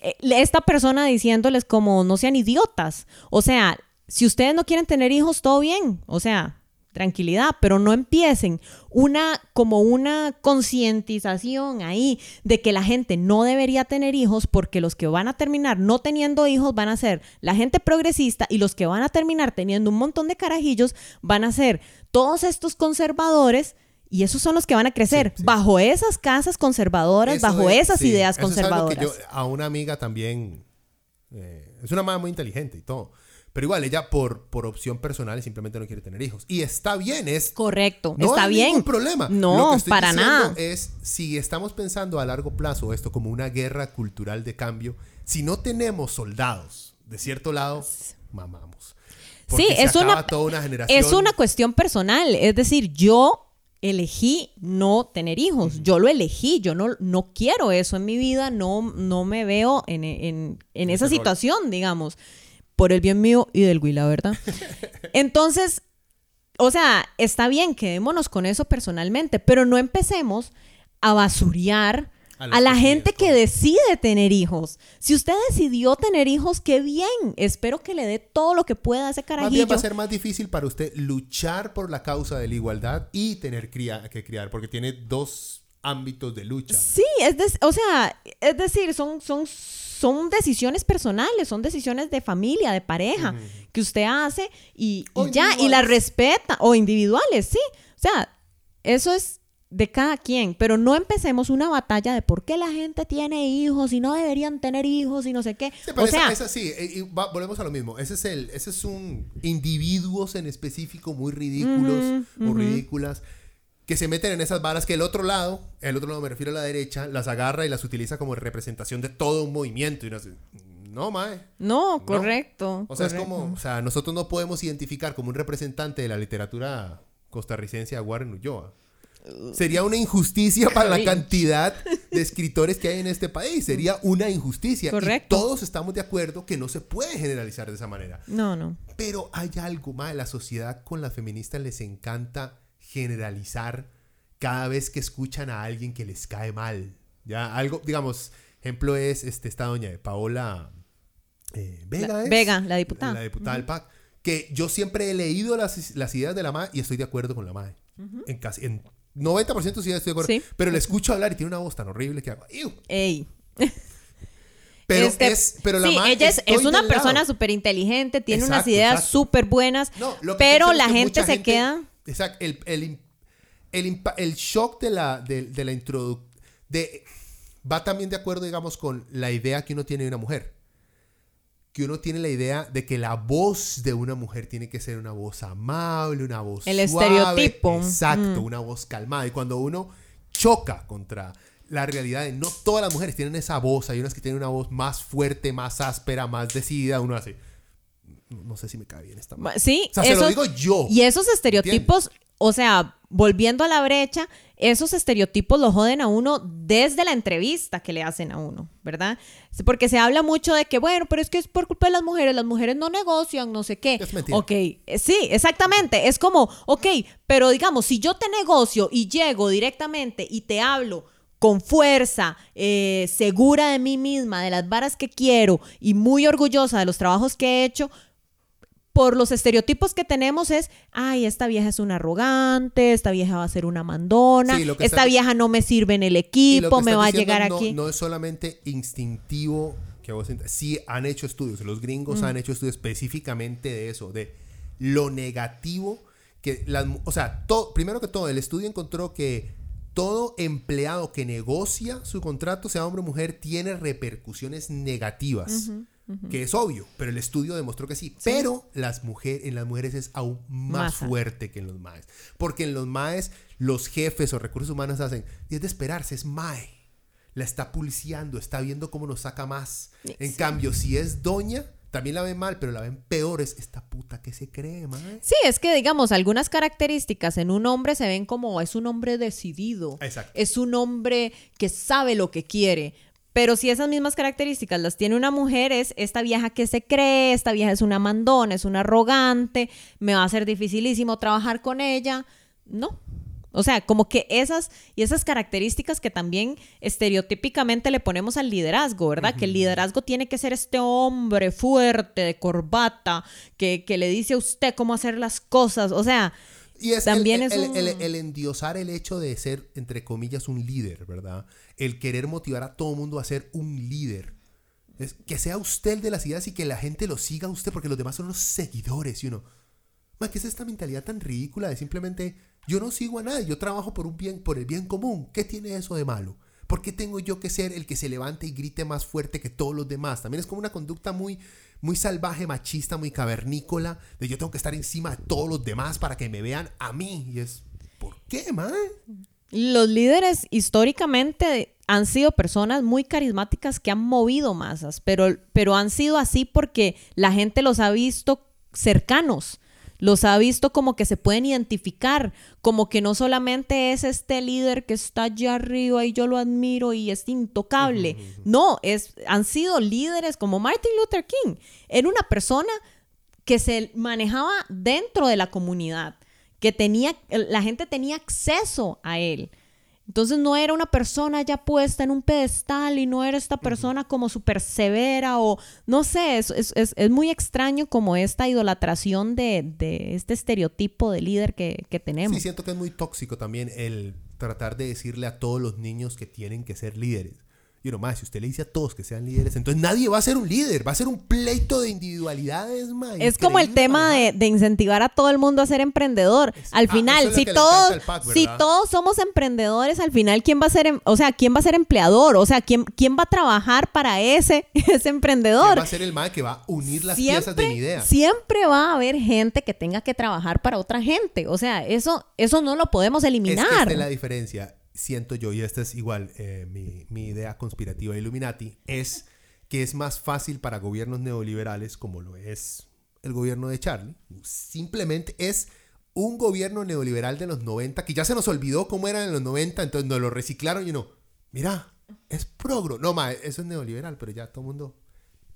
[SPEAKER 3] eh, esta persona diciéndoles como no sean idiotas, o sea, si ustedes no quieren tener hijos, todo bien, o sea, tranquilidad, pero no empiecen una como una concientización ahí de que la gente no debería tener hijos porque los que van a terminar no teniendo hijos van a ser la gente progresista y los que van a terminar teniendo un montón de carajillos van a ser todos estos conservadores y esos son los que van a crecer
[SPEAKER 2] Sí, sí.
[SPEAKER 3] bajo esas casas conservadoras,
[SPEAKER 2] Eso
[SPEAKER 3] bajo
[SPEAKER 2] es-
[SPEAKER 3] esas
[SPEAKER 2] sí,
[SPEAKER 3] ideas
[SPEAKER 2] eso es algo
[SPEAKER 3] conservadoras.
[SPEAKER 2] que yo a una amiga también. eh, es una madre muy inteligente y todo. Pero igual, ella por, por opción personal simplemente no quiere tener hijos. Y está bien, es.
[SPEAKER 3] Correcto,
[SPEAKER 2] No
[SPEAKER 3] está
[SPEAKER 2] hay
[SPEAKER 3] bien.
[SPEAKER 2] ningún problema.
[SPEAKER 3] No,
[SPEAKER 2] Lo que estoy
[SPEAKER 3] para nada.
[SPEAKER 2] Es si estamos pensando a largo plazo esto como una guerra cultural de cambio, si no tenemos soldados de cierto lado, mamamos. Porque
[SPEAKER 3] Sí, es una,
[SPEAKER 2] toda una generación.
[SPEAKER 3] es una cuestión personal. Es decir, yo elegí no tener hijos. Yo lo elegí. Yo no, no quiero eso en mi vida. No, no me veo en, en- en esa
[SPEAKER 2] rol.
[SPEAKER 3] situación, digamos. Por el bien mío y del Huila, ¿verdad? Entonces, o sea, está bien, quedémonos con eso personalmente, pero no empecemos a basurear
[SPEAKER 2] A
[SPEAKER 3] la gente que decide tener hijos. Si usted decidió tener hijos, qué bien. Espero que le dé todo lo que pueda a ese
[SPEAKER 2] Más
[SPEAKER 3] carajillo.
[SPEAKER 2] bien va a ser más difícil para usted luchar por la causa de la igualdad y tener cría- que criar, porque tiene dos ámbitos de lucha.
[SPEAKER 3] Sí, es de- o sea, es decir, son, son, son decisiones personales, son decisiones de familia, de pareja, que usted hace y, ya, y las respeta, o individuales, sí. O sea, eso es de cada quien, pero no empecemos una batalla de por qué la gente tiene hijos y no deberían tener hijos y no sé qué.
[SPEAKER 2] Sí, pero
[SPEAKER 3] o
[SPEAKER 2] esa-
[SPEAKER 3] sea,
[SPEAKER 2] esa sí, eh, y va- volvemos a lo mismo. Ese es el, ese es un individuos en específico muy ridículos o ridículas que se meten en esas varas que el otro lado, el otro lado me refiero a la derecha, las agarra y las utiliza como representación de todo un movimiento. Y hace, no, mae.
[SPEAKER 3] no, correcto.
[SPEAKER 2] O sea, es
[SPEAKER 3] correcto.
[SPEAKER 2] como, o sea, nosotros no podemos identificar como un representante de la literatura costarricense a Warren Ulloa. Sería una injusticia para la cantidad de escritores que hay en este país. Sería una injusticia.
[SPEAKER 3] Correcto.
[SPEAKER 2] Y todos estamos de acuerdo que no se puede generalizar de esa manera.
[SPEAKER 3] No, no.
[SPEAKER 2] Pero hay algo más. La sociedad con las feministas les encanta generalizar cada vez que escuchan a alguien que les cae mal. Ya, algo, digamos, ejemplo es este, esta doña de Paola eh, Vega.
[SPEAKER 3] La-
[SPEAKER 2] ¿es?
[SPEAKER 3] Vega, la diputada.
[SPEAKER 2] La diputada del PAC. Que yo siempre he leído las, las ideas de la MAE y estoy de acuerdo con la MAE. En casi, en 90% de sus ideas estoy de acuerdo.
[SPEAKER 3] Sí.
[SPEAKER 2] Pero le escucho hablar y tiene una voz tan horrible que hago. "Iu".
[SPEAKER 3] Ey.
[SPEAKER 2] Pero
[SPEAKER 3] Este,
[SPEAKER 2] es, pero la
[SPEAKER 3] sí, ella es, una persona súper inteligente, tiene unas ideas súper buenas,
[SPEAKER 2] No,
[SPEAKER 3] pero la gente se queda...
[SPEAKER 2] Exacto. El, el, el, el shock de la, de, de la introducción. Va también de acuerdo, digamos, con la idea que uno tiene de una mujer. Que uno tiene la idea de que la voz de una mujer tiene que ser una voz amable, una voz
[SPEAKER 3] El
[SPEAKER 2] suave.
[SPEAKER 3] estereotipo.
[SPEAKER 2] Exacto,
[SPEAKER 3] Mm.
[SPEAKER 2] una voz calmada. Y cuando uno choca contra la realidad de no todas las mujeres tienen esa voz, hay unas que tienen una voz más fuerte, más áspera, más decidida, uno hace. No, sé si me cae bien esta
[SPEAKER 3] Ma-
[SPEAKER 2] madre".
[SPEAKER 3] Sí,
[SPEAKER 2] O sea, se lo digo yo.
[SPEAKER 3] Y esos estereotipos o sea, volviendo a la brecha, esos estereotipos lo joden a uno desde la entrevista que le hacen a uno, ¿verdad? Porque se habla mucho de que, bueno, pero es que es por culpa de las mujeres, las mujeres no negocian, no sé qué.
[SPEAKER 2] Es mentira.
[SPEAKER 3] Ok, eh, sí, exactamente. Es como, ok, pero digamos, si yo te negocio y llego directamente y te hablo con fuerza, eh, segura de mí misma, de las varas que quiero y muy orgullosa de los trabajos que he hecho, por los estereotipos que tenemos es, ay, esta vieja es una arrogante, esta vieja va a ser una mandona,
[SPEAKER 2] Sí,
[SPEAKER 3] esta
[SPEAKER 2] está-
[SPEAKER 3] vieja no me sirve en el equipo, me va a llegar
[SPEAKER 2] no-
[SPEAKER 3] aquí.
[SPEAKER 2] No es solamente instintivo que vos sí han hecho estudios, los gringos
[SPEAKER 3] Mm.
[SPEAKER 2] han hecho estudios específicamente de eso, de lo negativo que las, o sea, todo, primero que todo, el estudio encontró que todo empleado que negocia su contrato, sea hombre o mujer, tiene repercusiones negativas. Que es obvio, pero el estudio demostró que sí. Pero las mujeres, en las mujeres es aún más
[SPEAKER 3] Más.
[SPEAKER 2] fuerte que en los maes. Porque en los maes, los jefes o recursos humanos hacen, y es de esperarse, es mae. La está pulseando, está viendo cómo nos saca más. En cambio, si es doña, también la ven mal, pero la ven peor. Es esta puta que se cree, mae.
[SPEAKER 3] Sí, es que digamos, algunas características en un hombre se ven como es un hombre decidido,
[SPEAKER 2] Exacto.
[SPEAKER 3] es un hombre que sabe lo que quiere. Pero si esas mismas características las tiene una mujer, es esta vieja que se cree, esta vieja es una mandona, es una arrogante, me va a ser dificilísimo trabajar con ella. No. O sea, como que esas y esas características que también estereotípicamente le ponemos al liderazgo, ¿verdad? Que el liderazgo tiene que ser este hombre fuerte, de corbata, que, que le dice a usted cómo hacer las cosas. O sea,
[SPEAKER 2] Y es
[SPEAKER 3] También
[SPEAKER 2] el,
[SPEAKER 3] es
[SPEAKER 2] el-
[SPEAKER 3] un-
[SPEAKER 2] el- el endiosar el hecho de ser, entre comillas, un líder, ¿verdad? El querer motivar a todo mundo a ser un líder. Es que sea usted el de las ideas y que la gente lo siga a usted, porque los demás son los seguidores, y uno. ¿qué es esta mentalidad tan ridícula de simplemente yo no sigo a nadie, yo trabajo por un bien, por el bien común? ¿Qué tiene eso de malo? ¿Por qué tengo yo que ser el que se levante y grite más fuerte que todos los demás? También es como una conducta muy, muy salvaje, machista, muy cavernícola, de yo tengo que estar encima de todos los demás para que me vean a mí. Y es, ¿por qué, man?
[SPEAKER 3] los líderes históricamente han sido personas muy carismáticas que han movido masas, pero, pero han sido así porque la gente los ha visto cercanos. Los ha visto como que se pueden identificar, como que no solamente es este líder que está allá arriba y yo lo admiro y es intocable. No, es, han sido líderes como Martin Luther King. Era una persona que se manejaba dentro de la comunidad, que tenía, la gente tenía acceso a él. Entonces no era una persona ya puesta en un pedestal y no era esta persona como súper severa o no sé, es, es- es- es muy extraño como esta idolatración de, de este estereotipo de líder que, que tenemos.
[SPEAKER 2] Sí, siento que es muy tóxico también el tratar de decirle a todos los niños que tienen que ser líderes. Y uno más, si usted le dice a todos que sean líderes, entonces nadie va a ser un líder, va a ser un pleito de individualidades, ma,
[SPEAKER 3] Es como el tema de, incentivar a todo el mundo a ser emprendedor. Al
[SPEAKER 2] ah,
[SPEAKER 3] final,
[SPEAKER 2] es
[SPEAKER 3] si todos, si todos somos emprendedores, al final, ¿quién va a ser, em- o sea, quién va a ser empleador? O sea, ¿quién, quién va a trabajar para ese, ese
[SPEAKER 2] ¿Quién
[SPEAKER 3] emprendedor?
[SPEAKER 2] va a ser el man que va a unir las piezas de mi idea.
[SPEAKER 3] siempre va a haber gente que tenga que trabajar para otra gente. O sea, eso, eso no lo podemos
[SPEAKER 2] Es que
[SPEAKER 3] eliminar.
[SPEAKER 2] esta es la diferencia, siento yo, y esta es igual eh, mi, mi idea conspirativa de Illuminati, es que es más fácil para gobiernos neoliberales como lo es el gobierno de Charlie. Simplemente es un gobierno neoliberal de los 90 que ya se nos olvidó cómo eran en los 90, entonces nos lo reciclaron y uno, mira, es progro. No, ma, eso es neoliberal, pero ya todo el mundo,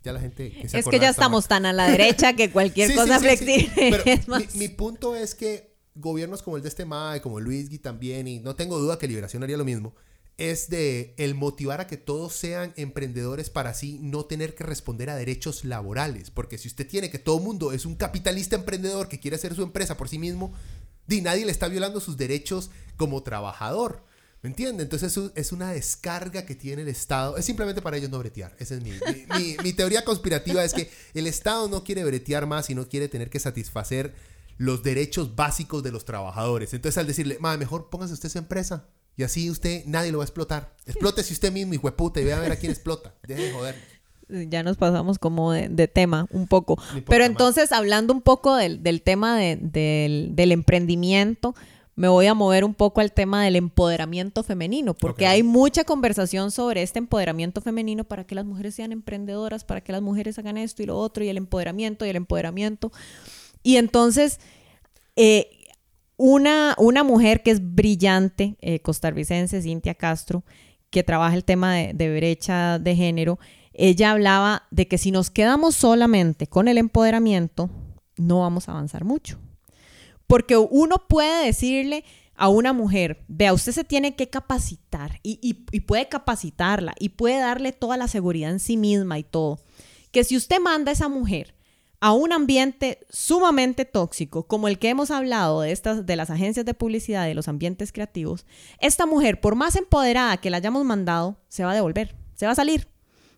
[SPEAKER 2] ya la gente... Que se
[SPEAKER 3] es que ya estamos tan a la derecha que cualquier
[SPEAKER 2] Sí,
[SPEAKER 3] cosa
[SPEAKER 2] sí, sí,
[SPEAKER 3] flexible
[SPEAKER 2] Pero mi punto es que gobiernos como el de este MAE, como Luis Gui también, y no tengo duda que Liberación haría lo mismo, es de el motivar a que todos sean emprendedores para así no tener que responder a derechos laborales. Porque si usted tiene que todo mundo es un capitalista emprendedor que quiere hacer su empresa por sí mismo, di nadie le está violando sus derechos como trabajador. ¿Me entiende? Entonces es un- es una descarga que tiene el Estado. Es simplemente para ellos no bretear. Esa es mi, mi- mi- mi teoría conspirativa. Es que el Estado no quiere bretear más y no quiere tener que satisfacer los derechos básicos de los trabajadores. Entonces al decirle, "Ma, mejor póngase usted su empresa. Y así usted, nadie lo va a explotar. Explótese usted mismo, hijo de puta, y vea a ver a quién explota. Deje de joder.
[SPEAKER 3] ya nos pasamos como de, de tema un poco. Pero entonces, hablando un poco del, del tema de- del, del emprendimiento, me voy a mover un poco al tema del empoderamiento femenino, porque hay mucha conversación sobre este empoderamiento femenino para que las mujeres sean emprendedoras, para que las mujeres hagan esto y lo otro, y el empoderamiento y el empoderamiento. Y entonces, eh, una, una mujer que es brillante, eh, costarricense, Cintia Castro, que trabaja el tema de, brecha de género, ella hablaba de que si nos quedamos solamente con el empoderamiento, no vamos a avanzar mucho. Porque uno puede decirle a una mujer, vea, usted se tiene que capacitar y, y- y puede capacitarla y puede darle toda la seguridad en sí misma y todo. Que si usted manda a esa mujer a un ambiente sumamente tóxico, como el que hemos hablado de estas de las agencias de publicidad, de los ambientes creativos, esta mujer, por más empoderada que la hayamos mandado, se va a devolver, se va a salir,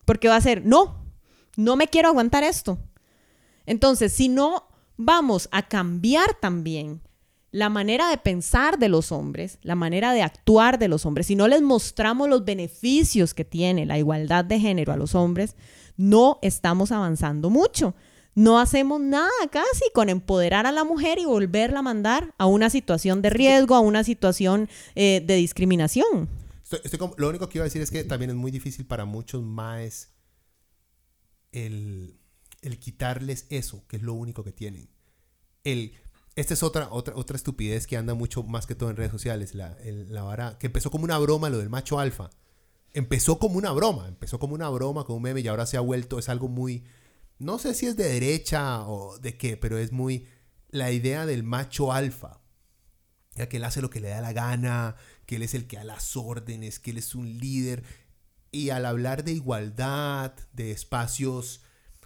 [SPEAKER 3] porque va a ser, no, no me quiero aguantar esto. Entonces, si no vamos a cambiar también la manera de pensar de los hombres, la manera de actuar de los hombres, si no les mostramos los beneficios que tiene la igualdad de género a los hombres, no estamos avanzando mucho. No hacemos nada casi con empoderar a la mujer y volverla a mandar a una situación de riesgo, a una situación eh, de discriminación.
[SPEAKER 2] Lo único que iba a decir es que también es muy difícil para muchos más el, quitarles eso, que es lo único que tienen. Esta es otra, otra, otra estupidez que anda mucho más que todo en redes sociales. La vara, que empezó como una broma, lo del macho alfa. Empezó como una broma, empezó como una broma, como un meme, y ahora se ha vuelto, es algo muy, no sé si es de derecha o de qué, pero es muy la idea del macho alfa. Ya que él hace lo que le da la gana, que él es el que da las órdenes, que él es un líder. Y al hablar de igualdad, de espacios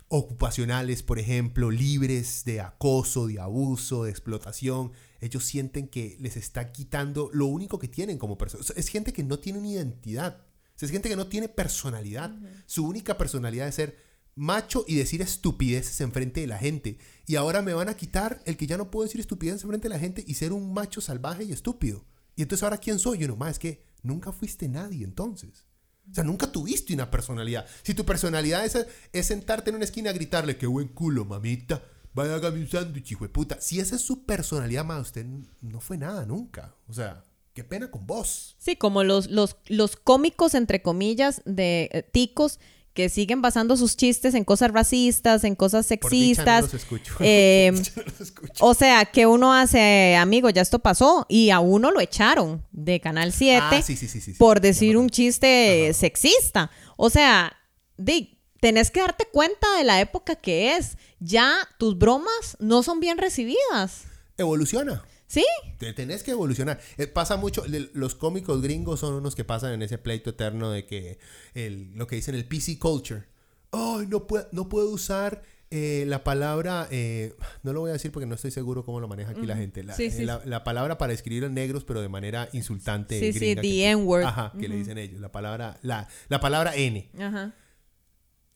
[SPEAKER 2] ocupacionales, por ejemplo, libres de acoso, de abuso, de explotación, ellos sienten que les está quitando lo único que tienen como personas. Es gente que no tiene una identidad. Es gente que no tiene personalidad. Su única personalidad es ser macho y decir estupideces enfrente de la gente. Y ahora me van a quitar el que ya no puedo decir estupideces enfrente de la gente y ser un macho salvaje y estúpido. Y entonces ahora quién soy? Yo no, más es que nunca fuiste nadie entonces. O sea, nunca tuviste una personalidad. Si tu personalidad es, es sentarte en una esquina a gritarle, qué buen culo, mamita, vaya hágame un sándwich, hijo de puta. Si esa es su personalidad, más usted no fue nada nunca. O sea, qué pena con vos.
[SPEAKER 3] Sí, como los, los, los cómicos, entre comillas, de eh, ticos que siguen basando sus chistes en cosas racistas, en cosas
[SPEAKER 2] Por dicha no
[SPEAKER 3] sexistas.
[SPEAKER 2] los escucho.
[SPEAKER 3] Eh,
[SPEAKER 2] Por dicha no los escucho.
[SPEAKER 3] o sea, que uno hace, amigo, ya esto pasó, y a uno lo echaron de Canal 7
[SPEAKER 2] Ah, sí, sí, sí, sí, sí.
[SPEAKER 3] por decir un chiste sexista. O sea, di, tenés que darte cuenta de la época que es. Ya tus bromas no son bien recibidas.
[SPEAKER 2] Evoluciona.
[SPEAKER 3] ¿Sí?
[SPEAKER 2] Te tenés que evolucionar. Eh, pasa mucho, los cómicos gringos son unos que pasan en ese pleito eterno de que el, lo que dicen el PC culture. Ay, no, puedo no puedo usar eh, la palabra, eh, no lo voy a decir porque no estoy seguro cómo lo maneja aquí la gente. La,
[SPEAKER 3] Sí, sí.
[SPEAKER 2] la- la palabra para escribir a negros, pero de manera insultante.
[SPEAKER 3] Sí, sí,
[SPEAKER 2] gringa,
[SPEAKER 3] the
[SPEAKER 2] que-
[SPEAKER 3] N-word.
[SPEAKER 2] Ajá, que le dicen ellos. La palabra, la, la palabra N.
[SPEAKER 3] Ajá.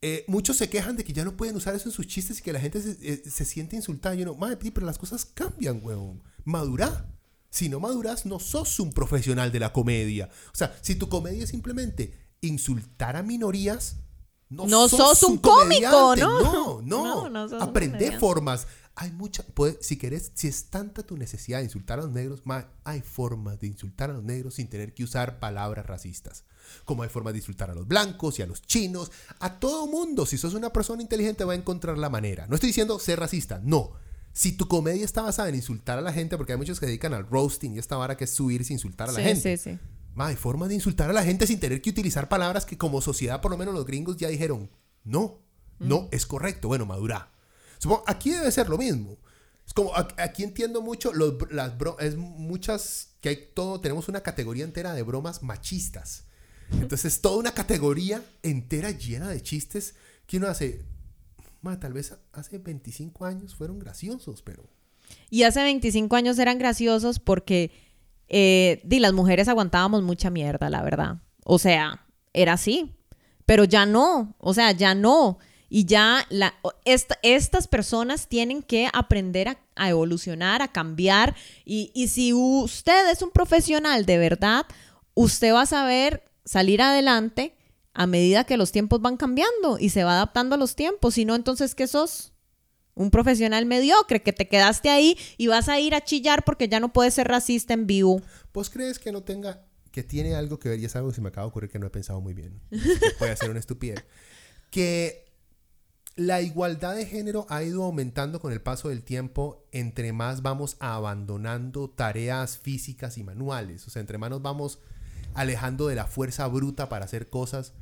[SPEAKER 2] Eh, muchos se quejan de que ya no pueden usar eso en sus chistes y que la gente se, eh, se siente insultada. Yo no, madre, pero las cosas cambian, weón. Madura. Si no maduras, no sos un profesional de la comedia. O sea, si tu comedia es simplemente insultar a minorías, no,
[SPEAKER 3] No sos un cómico. ¿no?
[SPEAKER 2] No, no.
[SPEAKER 3] No, no sos
[SPEAKER 2] Aprende formas. Hay mucha, puede- si querés, si es tanta tu necesidad de insultar a los negros, ma, hay formas de insultar a los negros sin tener que usar palabras racistas. Como hay formas de insultar a los blancos y a los chinos, a todo mundo. Si sos una persona inteligente va a encontrar la manera. No estoy diciendo ser racista, no. Si tu comedia está basada en insultar a la gente, porque hay muchos que dedican al roasting y esta vara que es subirse e insultar a la
[SPEAKER 3] Sí,
[SPEAKER 2] gente.
[SPEAKER 3] sí, sí.
[SPEAKER 2] Ma, hay formas de insultar a la gente sin tener que utilizar palabras que como sociedad, por lo menos los gringos ya dijeron, no, no es correcto. Bueno, madura. Supongo, aquí debe ser lo mismo. Es como, aquí entiendo mucho los, las bro- es muchas, que hay todo, tenemos una categoría entera de bromas machistas. Entonces, toda una categoría entera llena de chistes que uno hace, ma, tal vez hace 25 años fueron graciosos, pero...
[SPEAKER 3] Y hace 25 años eran graciosos porque eh, las mujeres aguantábamos mucha mierda, la verdad. O sea, era así. Pero ya no. O sea, ya no. Y ya la, esta- estas personas tienen que aprender a, a evolucionar, a cambiar. Y, y si usted es un profesional de verdad, usted va a saber salir adelante a medida que los tiempos van cambiando y se va adaptando a los tiempos. Si no, entonces, ¿qué sos? Un profesional mediocre que te quedaste ahí y vas a ir a chillar porque ya no puedes ser racista en vivo.
[SPEAKER 2] ¿Vos crees que no tenga, que tiene algo que ver, y es algo que se me acaba de ocurrir que no he pensado muy bien, puede ser una estupidez, que la igualdad de género ha ido aumentando con el paso del tiempo entre más vamos abandonando tareas físicas y manuales. O sea, entre más nos vamos alejando de la fuerza bruta para hacer cosas,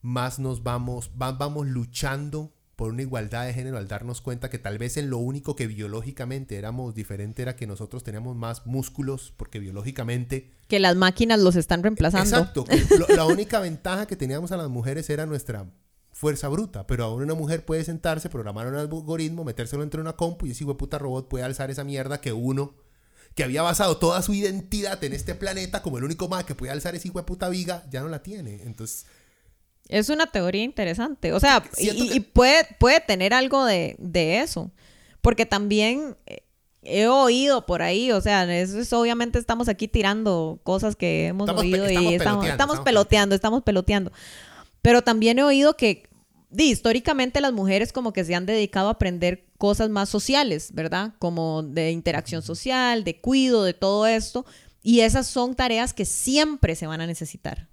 [SPEAKER 2] más nos vamos, vamos luchando por una igualdad de género al darnos cuenta que tal vez en lo único que biológicamente éramos diferente era que nosotros teníamos más músculos porque biológicamente...
[SPEAKER 3] Que las máquinas los están reemplazando.
[SPEAKER 2] Exacto. la única ventaja que teníamos a las mujeres era nuestra fuerza bruta, pero ahora una mujer puede sentarse, programar un algoritmo, metérselo entre una compu y ese puta robot puede alzar esa mierda que uno, que había basado toda su identidad en este planeta como el único más que puede alzar esa puta viga, ya no la tiene. Entonces...
[SPEAKER 3] Es una teoría interesante. O sea, y, puede, puede tener algo de, eso. Porque también eh, he oído por ahí, o sea, eso es, obviamente estamos aquí tirando cosas que hemos oído y estamos, estamos, peloteando, estamos peloteando. Pero también he oído que históricamente las mujeres como que se han dedicado a aprender cosas más sociales, ¿verdad? Como de interacción social, de cuido, de todo esto. Y esas son tareas que siempre se van a necesitar.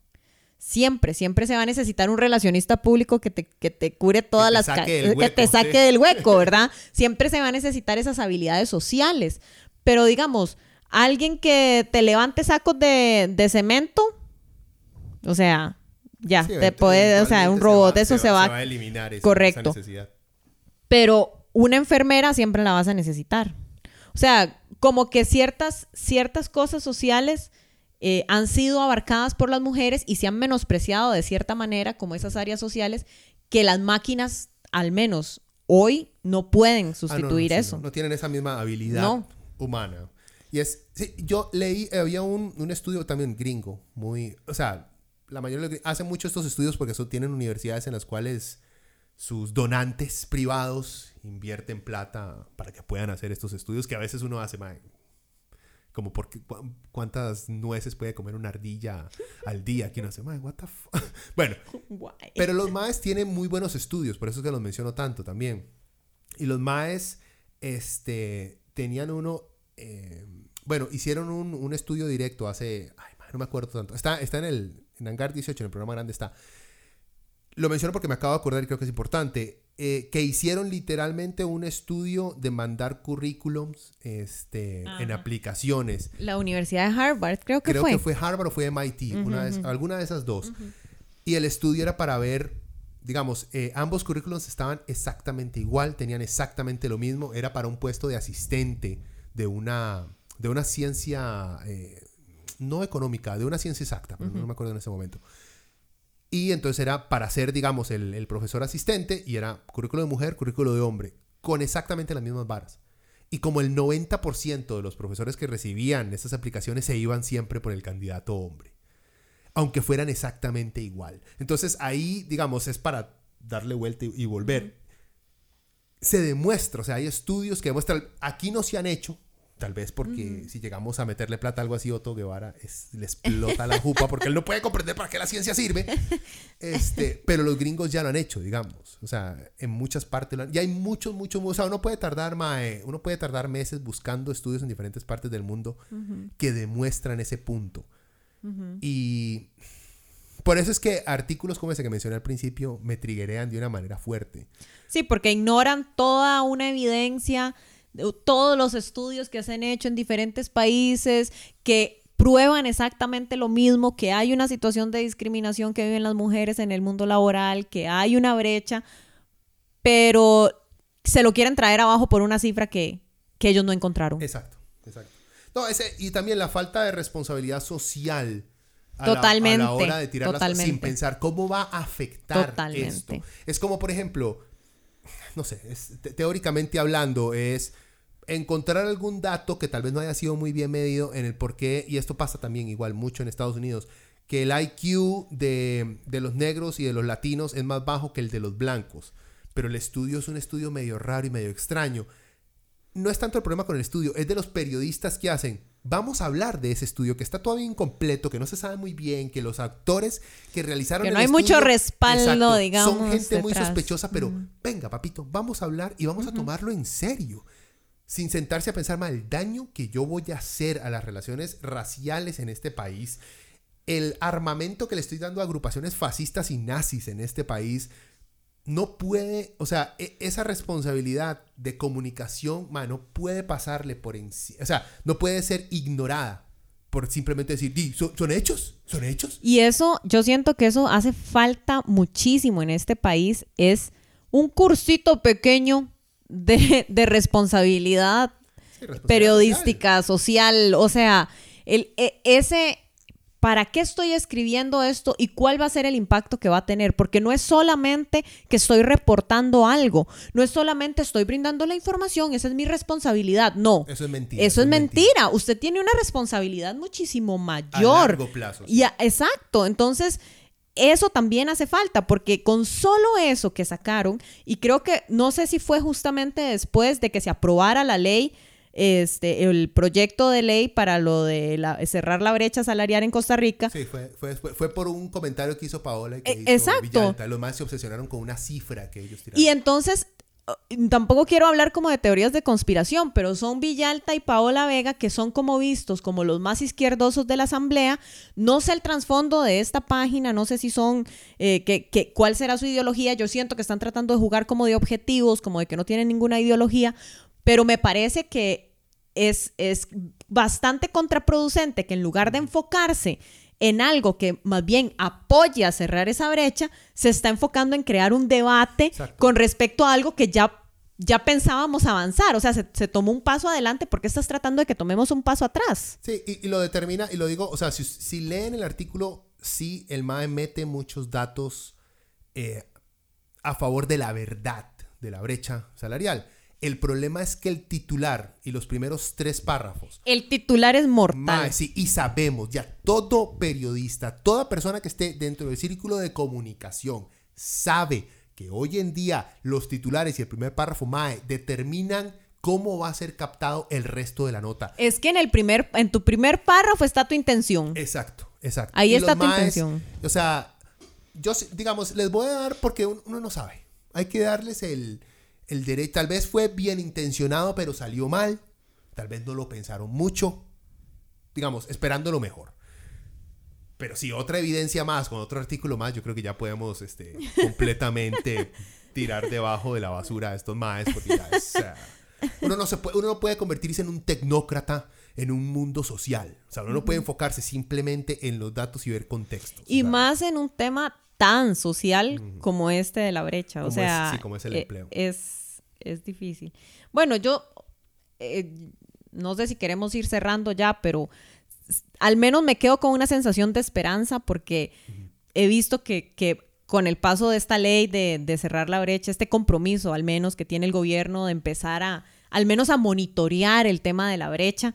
[SPEAKER 3] Siempre, siempre se va a necesitar un relacionista público que te, que te cure todas las... que te saque del hueco, ¿verdad? siempre se va a necesitar esas habilidades sociales. Pero digamos, alguien que te levante sacos de, de cemento, o sea, ya, te puede, o sea, un robot, eso se va,
[SPEAKER 2] a eliminar
[SPEAKER 3] correcto. Pero una enfermera siempre la vas a necesitar. O sea, como que ciertas, ciertas cosas sociales eh, han sido abarcadas por las mujeres y se han menospreciado de cierta manera como esas áreas sociales que las máquinas, al menos hoy, no pueden ah, sustituir eso.
[SPEAKER 2] No, tienen esa misma habilidad humana. Y es, yo leí, había un, un estudio también gringo, muy, o sea, la mayoría hacen mucho estos estudios porque eso tienen universidades en las cuales sus donantes privados invierten plata para que puedan hacer estos estudios que a veces uno hace, mal como porque cuántas nueces puede comer una ardilla al día que uno hace, what the bueno, pero los maes tienen muy buenos estudios, por eso es que los menciono tanto también. Y los maes, este, tenían uno, eh, bueno, hicieron un, un, estudio directo hace, ay, no me acuerdo tanto, está, está en el, en Hangar 18, en el programa grande está. Lo menciono porque me acabo de acordar y creo que es importante. Eh, que hicieron literalmente un estudio de mandar currículums este, en aplicaciones.
[SPEAKER 3] La Universidad de Harvard, creo que
[SPEAKER 2] fue.
[SPEAKER 3] Creo
[SPEAKER 2] que fue Harvard o fue MIT, alguna de esas dos. Y el estudio era para ver, digamos, eh, ambos currículums estaban exactamente igual, tenían exactamente lo mismo. Era para un puesto de asistente de una, de una ciencia eh, no económica, de una ciencia exacta, pero no me acuerdo en ese momento. Y entonces era para ser, digamos, el, profesor asistente y era currículo de mujer, currículo de hombre, con exactamente las mismas varas. Y como el 90% de los profesores que recibían estas aplicaciones se iban siempre por el candidato hombre, aunque fueran exactamente igual. Entonces ahí, digamos, es para darle vuelta y, volver. Se demuestra, o sea, hay estudios que demuestran, aquí no se han hecho, Tal vez porque si llegamos a meterle plata a algo así, Otto Guevara le explota la jupa porque él no puede comprender para qué la ciencia sirve. Este, pero los gringos ya lo han hecho, digamos. O sea, en muchas partes. Y hay muchos, muchos. O sea, uno puede tardar, uno puede tardar meses buscando estudios en diferentes partes del mundo que demuestran ese punto. Y por eso es que artículos como ese que mencioné al principio me triguerean de una manera fuerte.
[SPEAKER 3] Sí, porque ignoran toda una evidencia todos los estudios que se han hecho en diferentes países que prueban exactamente lo mismo, que hay una situación de discriminación que viven las mujeres en el mundo laboral, que hay una brecha, pero se lo quieren traer abajo por una cifra que, ellos no encontraron.
[SPEAKER 2] Exacto, exacto. No, ese, y también la falta de responsabilidad social.
[SPEAKER 3] A totalmente.
[SPEAKER 2] La, a la hora de tirar sin pensar cómo va a afectar esto. Es como, por ejemplo, no sé, teóricamente hablando, es encontrar algún dato que tal vez no haya sido muy bien medido en el por qué, y esto pasa también igual mucho en Estados Unidos, que el IQ de, los negros y de los latinos es más bajo que el de los blancos. Pero el estudio es un estudio medio raro y medio extraño. No es tanto el problema con el estudio, es de los periodistas que hacen. Vamos a hablar de ese estudio que está todavía incompleto, que no se sabe muy bien, que los actores que realizaron
[SPEAKER 3] que no hay mucho respaldo, digamos.
[SPEAKER 2] Son gente muy sospechosa, pero venga, papito, vamos a hablar y vamos a tomarlo en serio sin sentarse a pensar mal. El daño que yo voy a hacer a las relaciones raciales en este país, el armamento que le estoy dando a agrupaciones fascistas y nazis en este país, no puede, o sea, e- esa responsabilidad de comunicación, no puede pasarle por encima, o sea, no puede ser ignorada por simplemente decir, "Di, ¿son, son hechos? ¿Son hechos?
[SPEAKER 3] Y eso, yo siento que eso hace falta muchísimo en este país. Es un cursito pequeño de, de responsabilidad
[SPEAKER 2] Sí, responsabilidad
[SPEAKER 3] periodística, social. O sea, el, e- ese, ¿para qué estoy escribiendo esto y cuál va a ser el impacto que va a tener? Porque no es solamente que estoy reportando algo, no es solamente estoy brindando la información, esa es mi responsabilidad. No.
[SPEAKER 2] Eso es mentira.
[SPEAKER 3] Eso es mentira. Usted tiene una responsabilidad muchísimo mayor.
[SPEAKER 2] largo plazo, sí.
[SPEAKER 3] Y a- exacto. Entonces, eso también hace falta, porque con solo eso que sacaron, y creo que no sé si fue justamente después de que se aprobara la ley, este, el proyecto de ley para lo de la- cerrar la brecha salarial en Costa Rica.
[SPEAKER 2] Sí, fue, fue, fue, fue por un comentario que hizo Paola y que
[SPEAKER 3] Eh,
[SPEAKER 2] hizo
[SPEAKER 3] exacto.
[SPEAKER 2] Villalta. Los más se obsesionaron con una cifra que ellos tiraron.
[SPEAKER 3] Y entonces, eh, tampoco quiero hablar como de teorías de conspiración, pero son Villalta y Paola Vega que son como vistos como los más izquierdosos de la asamblea. No sé el trasfondo de esta página, no sé si son, eh, que, que- cuál será su ideología. Yo siento que están tratando de jugar como de objetivos, como de que no tienen ninguna ideología, pero me parece que es, es bastante contraproducente que en lugar de enfocarse en algo que más bien apoya a cerrar esa brecha, se está enfocando en crear un debate
[SPEAKER 2] Exacto.
[SPEAKER 3] con respecto a algo que ya, ya pensábamos avanzar. O sea, se, se tomó un paso adelante porque estás tratando de que tomemos un paso atrás.
[SPEAKER 2] Sí, y, y lo determina, y lo digo, o sea, si, si leen el artículo, sí, el MAE mete muchos datos eh, a favor de la verdad, de la brecha salarial. El problema es que el titular y los primeros tres párrafos,
[SPEAKER 3] El titular es mortal.
[SPEAKER 2] MAE, sí, y sabemos, ya todo periodista, toda persona que esté dentro del círculo de comunicación, sabe que hoy en día los titulares y el primer párrafo MAE determinan cómo va a ser captado el resto de la nota.
[SPEAKER 3] Es que en el primer, en tu primer párrafo está tu intención.
[SPEAKER 2] Exacto, exacto.
[SPEAKER 3] Ahí
[SPEAKER 2] Y
[SPEAKER 3] está tu
[SPEAKER 2] maes,
[SPEAKER 3] intención.
[SPEAKER 2] O sea, yo, digamos, les voy a dar porque un- uno no sabe. Hay que darles el, el derecho. Tal vez fue bien intencionado, pero salió mal. Tal vez no lo pensaron mucho. Digamos, esperando lo mejor. Pero sí, otra evidencia más, con otro artículo más, yo creo que ya podemos este, completamente tirar debajo de la basura a estos maes, porque ya es, sea, uno, no se puede, uno no puede convertirse en un tecnócrata en un mundo social. O sea, uno no puede enfocarse simplemente en los datos y ver contextos.
[SPEAKER 3] Y más en un tema tan social como este de la brecha. O sea,
[SPEAKER 2] es- sí, como es el
[SPEAKER 3] eh,
[SPEAKER 2] empleo.
[SPEAKER 3] Es, es difícil. Bueno, yo eh, no sé si queremos ir cerrando ya, pero al menos me quedo con una sensación de esperanza porque he visto que, que con el paso de esta ley de, de cerrar la brecha, este compromiso al menos que tiene el gobierno de empezar a, al menos a monitorear el tema de la brecha,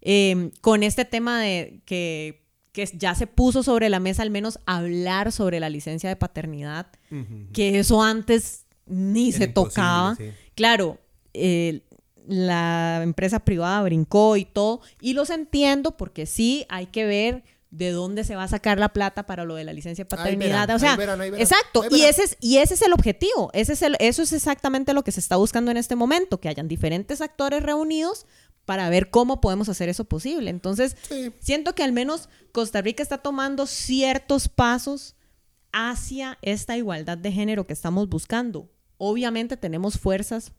[SPEAKER 3] eh, con este tema de que, que ya se puso sobre la mesa al menos hablar sobre la licencia de paternidad, que eso antes ni
[SPEAKER 2] Era
[SPEAKER 3] se tocaba.
[SPEAKER 2] sí.
[SPEAKER 3] Claro, eh, la empresa privada brincó y todo, y los entiendo porque sí hay que ver de dónde se va a sacar la plata para lo de la licencia de paternidad.
[SPEAKER 2] verán,
[SPEAKER 3] o sea,
[SPEAKER 2] ahí verán, ahí verán,
[SPEAKER 3] exacto, y ese, es, y ese es el objetivo, ese es el, eso es exactamente lo que se está buscando en este momento, que hayan diferentes actores reunidos para ver cómo podemos hacer eso posible. Entonces,
[SPEAKER 2] Sí.
[SPEAKER 3] siento que al menos Costa Rica está tomando ciertos pasos hacia esta igualdad de género que estamos buscando. Obviamente tenemos fuerzas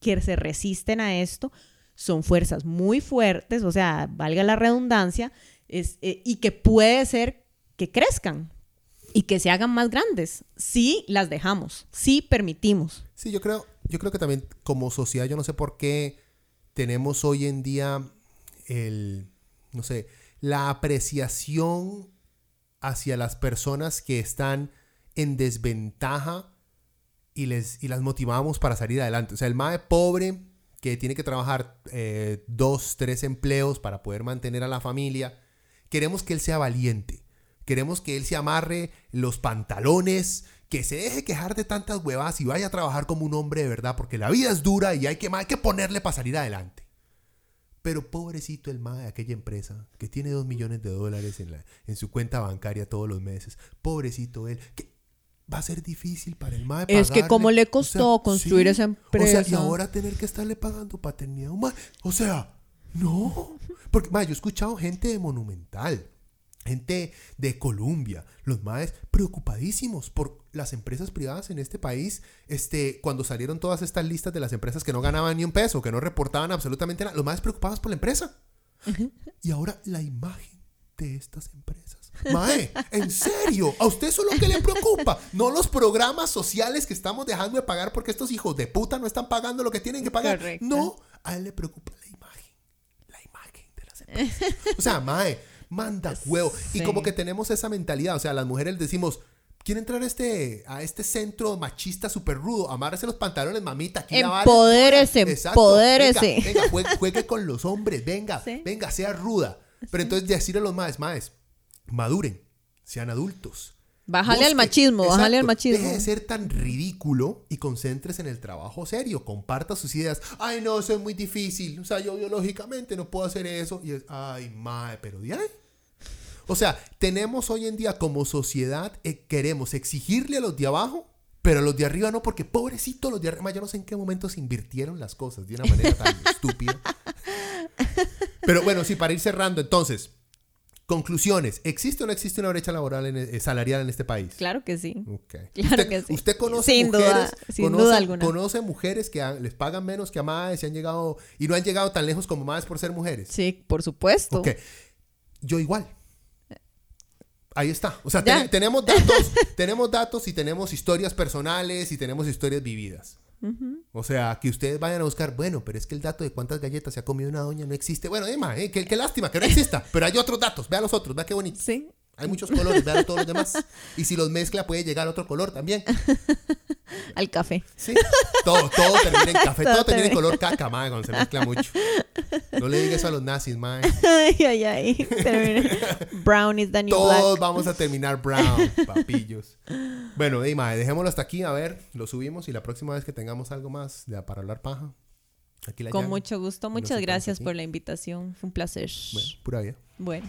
[SPEAKER 3] que se resisten a esto, son fuerzas muy fuertes, o sea, valga la redundancia, eh, y que puede ser que crezcan y que se hagan más grandes, si las dejamos, si permitimos.
[SPEAKER 2] Sí, yo creo, yo creo que también como sociedad, yo no sé por qué tenemos hoy en día el, no sé, la apreciación hacia las personas que están en desventaja y, les, y las motivamos para salir adelante. O sea, el mae pobre que tiene que trabajar eh, dos, tres empleos para poder mantener a la familia, queremos que él sea valiente. Queremos que él se amarre los pantalones, que se deje quejar de tantas huevas y vaya a trabajar como un hombre de verdad, porque la vida es dura y hay que, hay que ponerle para salir adelante. Pero pobrecito el MAE de aquella empresa que tiene dos millones de dólares en, la, en su cuenta bancaria todos los meses. Pobrecito él, va a ser difícil para el MAE.
[SPEAKER 3] Es que cómo le
[SPEAKER 2] O
[SPEAKER 3] costó
[SPEAKER 2] sea,
[SPEAKER 3] construir esa
[SPEAKER 2] O sea, y
[SPEAKER 3] empresa.
[SPEAKER 2] ahora tener que estarle pagando paternidad a un mae. O sea, no. Porque, mae, yo he escuchado gente de Monumental, gente de Colombia, los maes preocupadísimos por las empresas privadas en este país, este, cuando salieron todas estas listas de las empresas que no ganaban ni un peso, que no reportaban absolutamente nada, los más preocupados por la empresa. Y ahora la imagen de estas empresas. Mae, en serio, a usted eso es lo que le preocupa, no los programas sociales que estamos dejando de pagar porque estos hijos de puta no están pagando lo que tienen que pagar.
[SPEAKER 3] Correcto.
[SPEAKER 2] No, a él le preocupa la imagen, la imagen de las empresas. O sea, mae, manda huevo. Y como que tenemos esa mentalidad, o sea, las mujeres decimos, quiere entrar a este, a este centro machista súper rudo, amárrese los pantalones, mamita, aquí
[SPEAKER 3] Empodérese,
[SPEAKER 2] dura". Exacto.
[SPEAKER 3] empodérese.
[SPEAKER 2] Venga, venga, juegue, juegue con los hombres, venga,
[SPEAKER 3] Sí.
[SPEAKER 2] venga, sea ruda. Pero entonces decirle a los maes, maes, maduren, sean adultos.
[SPEAKER 3] Bájale al machismo, bájale al machismo.
[SPEAKER 2] Deje de ser tan ridículo y concéntrese en el trabajo serio. Comparta sus ideas. Ay, no, eso es muy difícil. O sea, yo biológicamente no puedo hacer eso. Y es, ay, mae, pero de ahí. O sea, tenemos hoy en día como sociedad, eh, queremos exigirle a los de abajo, pero a los de arriba no, porque pobrecito los de arriba. Yo no sé en qué momento se invirtieron las cosas de una manera tan estúpida. Pero bueno, sí, para ir cerrando, entonces, conclusiones. ¿Existe o no existe una brecha laboral en, eh, salarial en este país?
[SPEAKER 3] Claro que sí. Claro
[SPEAKER 2] ¿Usted,
[SPEAKER 3] que sí.
[SPEAKER 2] usted conoce
[SPEAKER 3] Sin
[SPEAKER 2] mujeres,
[SPEAKER 3] duda, sin
[SPEAKER 2] conoce,
[SPEAKER 3] duda alguna.
[SPEAKER 2] conoce mujeres que han- les pagan menos que a madres y han llegado y no han llegado tan lejos como madres por ser mujeres?
[SPEAKER 3] Sí, por supuesto.
[SPEAKER 2] Ok. Yo igual. Ahí está. O sea, ten- tenemos datos, tenemos datos y tenemos historias personales y tenemos historias vividas. O sea, que ustedes vayan a buscar, bueno, pero es que el dato de cuántas galletas se ha comido una doña no existe. Bueno, Emma, eh, qué, qué lástima que no exista, pero hay otros datos. Vea los otros, vea qué bonito.
[SPEAKER 3] Sí.
[SPEAKER 2] Hay muchos colores, vean todos los demás. Y si los mezcla, puede llegar a otro color también.
[SPEAKER 3] Al café.
[SPEAKER 2] Sí. Todo, todo termina en café, todo,
[SPEAKER 3] Todo
[SPEAKER 2] termina en color caca, mae, cuando se mezcla mucho. No le digas eso a los nazis, mae.
[SPEAKER 3] Ay, ay, ay. Termina. Brown is the new
[SPEAKER 2] Todos
[SPEAKER 3] black.
[SPEAKER 2] vamos a terminar brown, papillos. Bueno, hey, mae, dejémoslo hasta aquí, a ver, lo subimos y la próxima vez que tengamos algo más de, para hablar paja, aquí la
[SPEAKER 3] Con mucho gusto. Muchas gracias
[SPEAKER 2] aquí.
[SPEAKER 3] por la invitación. Fue un placer.
[SPEAKER 2] Bueno, pura vida.
[SPEAKER 3] bueno.